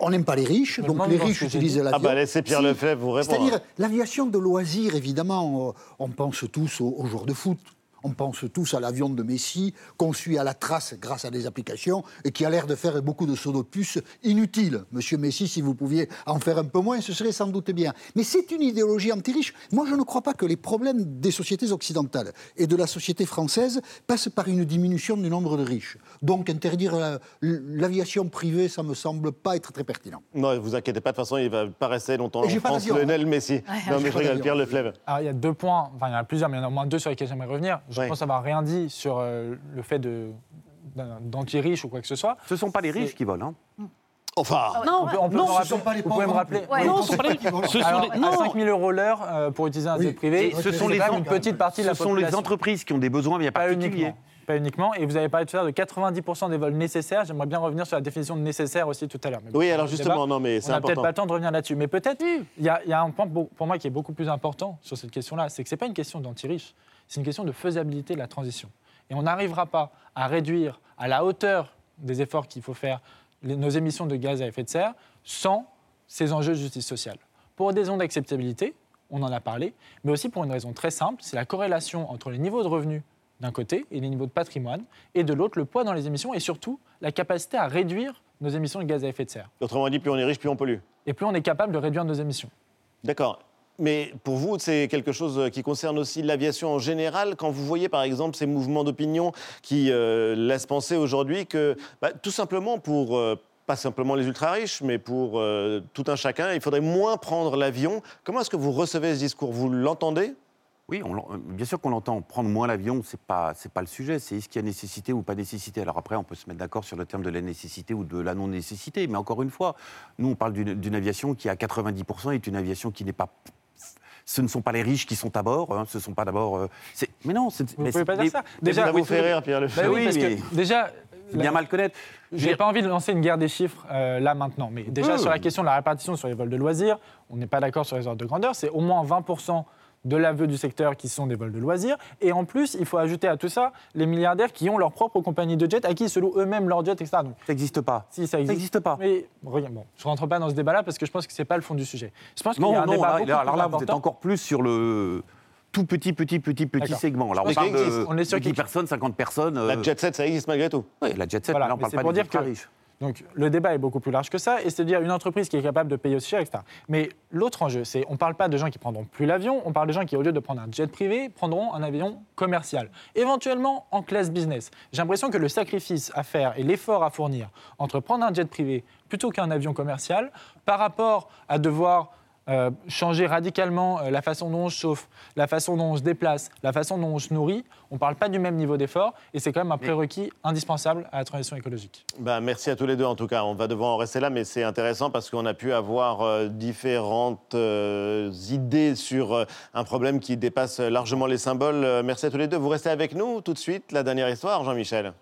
On n'aime pas les riches, Je donc les riches utilisent l'avion. Ah bah, laissez Pierre Lefebvre vous répondre. C'est-à-dire l'aviation de loisirs, évidemment, on pense tous aux, aux joueurs de foot. On pense tous à l'avion de Messi, conçu à la trace grâce à des applications et qui a l'air de faire beaucoup de sauts de puce inutiles. Monsieur Messi, si vous pouviez en faire un peu moins, ce serait sans doute bien. Mais c'est une idéologie anti-riche. Moi, je ne crois pas que les problèmes des sociétés occidentales et de la société française passent par une diminution du nombre de riches. Donc, interdire la- l'aviation privée, ça me semble pas être très pertinent. Non, ne vous inquiétez pas, de toute façon, il va pas rester longtemps en France, Lionel. Messi. Ouais, non, mais je regarde d'avion. Pierre Leflèvre. Alors, il y a deux points, enfin il y en a plusieurs, mais il y en a au moins deux sur lesquels j'aimerais revenir. Je Ouais. pense avoir rien dit sur euh, le fait d'anti-riches ou quoi que ce soit. Ce ne sont pas les riches qui volent. Hein. Enfin, non, on peut, on peut non, me ce rappeler- sont pas les vous pouvez me pauvres rappeler non plus. Ouais, non, ce sont pas les- ce sont Alors, les- à non. 5 000 euros l'heure euh, pour utiliser un Oui. jet privé, ce sont les en- une petite partie de la ce sont les entreprises qui ont des besoins bien Pas particuliers. uniquement. Pas uniquement. Et vous avez parlé tout à l'heure de 90% des vols nécessaires. J'aimerais bien revenir sur la définition de nécessaire aussi tout à l'heure. Mais Oui, alors justement, débat, non, mais c'est On n'a peut-être important. pas le temps de revenir là-dessus. Mais peut-être, il y, a- il y a un point pour pour moi qui est beaucoup plus important sur cette question-là. C'est que ce n'est pas une question d'anti-riche. C'est une question de faisabilité de la transition. Et on n'arrivera pas à réduire à la hauteur des efforts qu'il faut faire les- nos émissions de gaz à effet de serre sans ces enjeux de justice sociale. Pour des raisons d'acceptabilité, on en a parlé, mais aussi pour une raison très simple, c'est la corrélation entre les niveaux de revenus d'un côté et les niveaux de patrimoine, et de l'autre, le poids dans les émissions, et surtout la capacité à réduire nos émissions de gaz à effet de serre. Autrement dit, plus on est riche, plus on pollue. Et plus on est capable de réduire nos émissions. D'accord. Mais pour vous, c'est quelque chose qui concerne aussi l'aviation en général. Quand vous voyez par exemple ces mouvements d'opinion qui euh, laissent penser aujourd'hui que bah, tout simplement pour, euh, pas simplement les ultra-riches, mais pour euh, tout un chacun, il faudrait moins prendre l'avion. Comment est-ce que vous recevez ce discours? Vous l'entendez? Oui, bien sûr qu'on l'entend. Prendre moins l'avion, c'est pas c'est pas le sujet. C'est est-ce qu'il y a nécessité ou pas nécessité? Alors après, on peut se mettre d'accord sur le terme de la nécessité ou de la non nécessité. Mais encore une fois, nous on parle d'une aviation qui à 90% est une aviation qui n'est pas ce ne sont pas les riches qui sont à bord, hein, ce ne sont pas d'abord. euh, mais non, c'est. Vous mais pouvez pas dire ça. Déjà, vous vous fait rire, Pierre Bah Lefebvre. oui, parce que déjà. Bien mal connaître. Je n'ai pas envie de lancer une guerre des chiffres euh, là maintenant, mais déjà peut. sur la question de la répartition sur les vols de loisirs, on n'est pas d'accord sur les ordres de grandeur, c'est au moins 20% de l'aveu du secteur qui sont des vols de loisirs, et en plus, il faut ajouter à tout ça les milliardaires qui ont leur propre compagnie de jet, à qui ils se louent eux-mêmes leur jet, etc. Donc, ça n'existe pas. Si, ça existe. n'existe pas. Mais regarde, bon, je ne rentre pas dans ce débat-là parce que je pense que ce n'est pas le fond du sujet. Je pense qu'il y Non, a un non, débat là, beaucoup là, plus alors là, vous êtes encore plus sur le tout petit, petit, petit, petit segment. Là, on parle de, On est sur de 10 quelque- personnes, 50 personnes. La jet set, ça existe malgré tout. Oui, la jet set, Voilà, mais là, on parle c'est pas pour des dire que- ultra riches. Donc le débat est beaucoup plus large que ça, et c'est-à-dire une entreprise qui est capable de payer aussi cher, etc. Mais l'autre enjeu, c'est on ne parle pas de gens qui prendront plus l'avion, on parle de gens qui, au lieu de prendre un jet privé, prendront un avion commercial, éventuellement en classe business. J'ai l'impression que le sacrifice à faire et l'effort à fournir entre prendre un jet privé plutôt qu'un avion commercial, par rapport à devoir euh, changer radicalement euh, la façon dont on se chauffe, la façon dont on se déplace, la façon dont on se nourrit, on ne parle pas du même niveau d'effort, et c'est quand même un prérequis indispensable à la transition écologique. Ben, merci à tous les deux en tout cas. On va devoir en rester là, mais c'est intéressant parce qu'on a pu avoir euh, différentes euh, idées sur un problème qui dépasse largement les symboles. Merci à tous les deux. Vous restez avec nous tout de suite. La dernière histoire, Jean-Michel.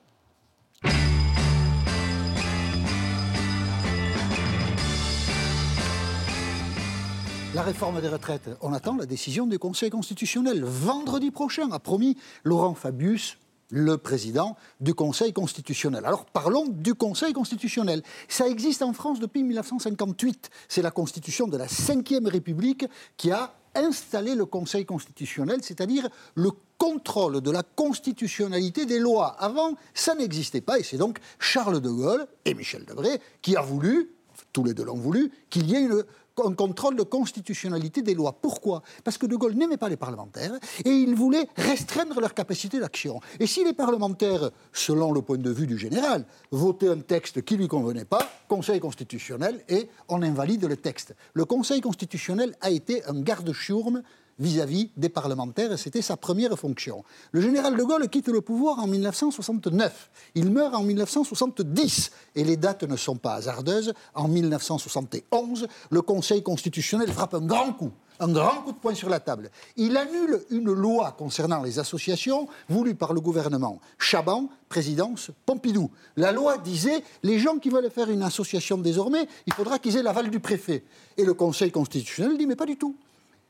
La réforme des retraites, on attend la décision du Conseil constitutionnel. Vendredi prochain, a promis Laurent Fabius, le président du Conseil constitutionnel. Alors parlons du Conseil constitutionnel. Ça existe en France depuis 1958. C'est la constitution de la Ve République qui a installé le Conseil constitutionnel, c'est-à-dire le contrôle de la constitutionnalité des lois. Avant, ça n'existait pas, et c'est donc Charles de Gaulle et Michel Debré qui a voulu, tous les deux l'ont voulu, qu'il y ait une un contrôle de constitutionnalité des lois. Pourquoi? Parce que De Gaulle n'aimait pas les parlementaires et il voulait restreindre leur capacité d'action. Et si les parlementaires, selon le point de vue du général, votaient un texte qui ne lui convenait pas, Conseil constitutionnel et on invalide le texte. Le Conseil constitutionnel a été un garde-chourme vis-à-vis des parlementaires, et c'était sa première fonction. Le général de Gaulle quitte le pouvoir en 1969. Il meurt en 1970, et les dates ne sont pas hasardeuses. En 1971, le Conseil constitutionnel frappe un grand coup, un grand coup de poing sur la table. Il annule une loi concernant les associations voulue par le gouvernement Chaban, présidence Pompidou. La loi disait les gens qui veulent faire une association désormais, il faudra qu'ils aient l'aval du préfet. Et le Conseil constitutionnel dit mais pas du tout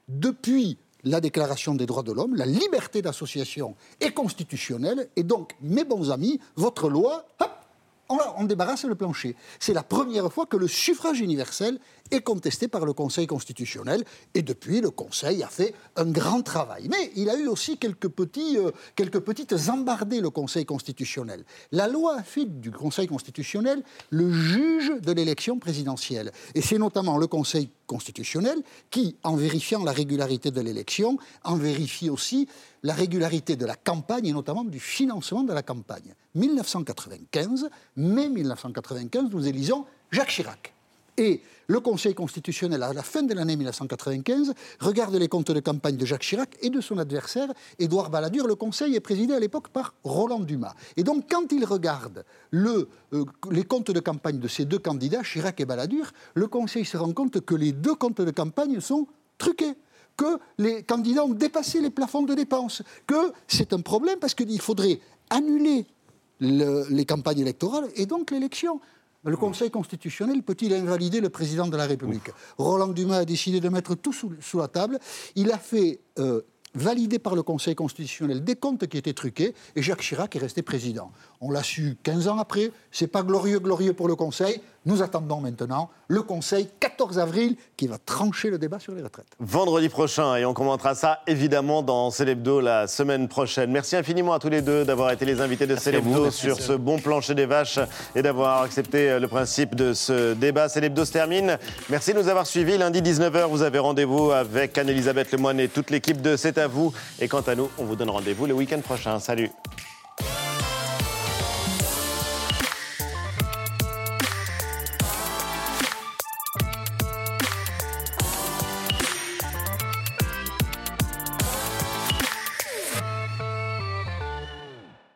depuis la Déclaration des droits de l'homme, la liberté d'association est constitutionnelle, et donc, mes bons amis, votre loi, on, débarrasse le plancher. C'est la première fois que le suffrage universel est contesté par le Conseil constitutionnel. Et depuis, le Conseil a fait un grand travail. Mais il a eu aussi quelques, euh, quelques petites embardées, le Conseil constitutionnel. La loi fait du Conseil constitutionnel le juge de l'élection présidentielle. Et c'est notamment le Conseil constitutionnel qui, en vérifiant la régularité de l'élection, en vérifie aussi la régularité de la campagne et notamment du financement de la campagne. 1995, mai 1995, nous élisons Jacques Chirac. Et le Conseil constitutionnel, à la fin de l'année 1995, regarde les comptes de campagne de Jacques Chirac et de son adversaire, Édouard Balladur. Le Conseil est présidé à l'époque par Roland Dumas. Et donc, quand il regarde euh, les comptes de campagne de ces deux candidats, Chirac et Balladur, le Conseil se rend compte que les deux comptes de campagne sont truqués que les candidats ont dépassé les plafonds de dépenses, que c'est un problème parce qu'il faudrait annuler le- les campagnes électorales et donc l'élection. Le Conseil constitutionnel peut-il invalider le président de la République Roland Dumas a décidé de mettre tout sous, sous la table. Il a fait euh, valider par le Conseil constitutionnel des comptes qui étaient truqués et Jacques Chirac est resté président. On l'a su 15 ans après. C'est pas glorieux, glorieux pour le Conseil. Nous attendons maintenant le Conseil 14 avril qui va trancher le débat sur les retraites. Vendredi prochain, et on commentera ça évidemment dans Célébdo la semaine prochaine. Merci infiniment à tous les deux d'avoir été les invités de Célébdo sur ce bon plancher des vaches et d'avoir accepté euh, le principe de ce débat. Célébdo se termine. Merci de nous avoir suivis. Lundi 19h, vous avez rendez-vous avec Anne-Elisabeth Lemoine et toute l'équipe de C'est à vous. Et quant à nous, on vous donne rendez-vous le week-end prochain. Salut.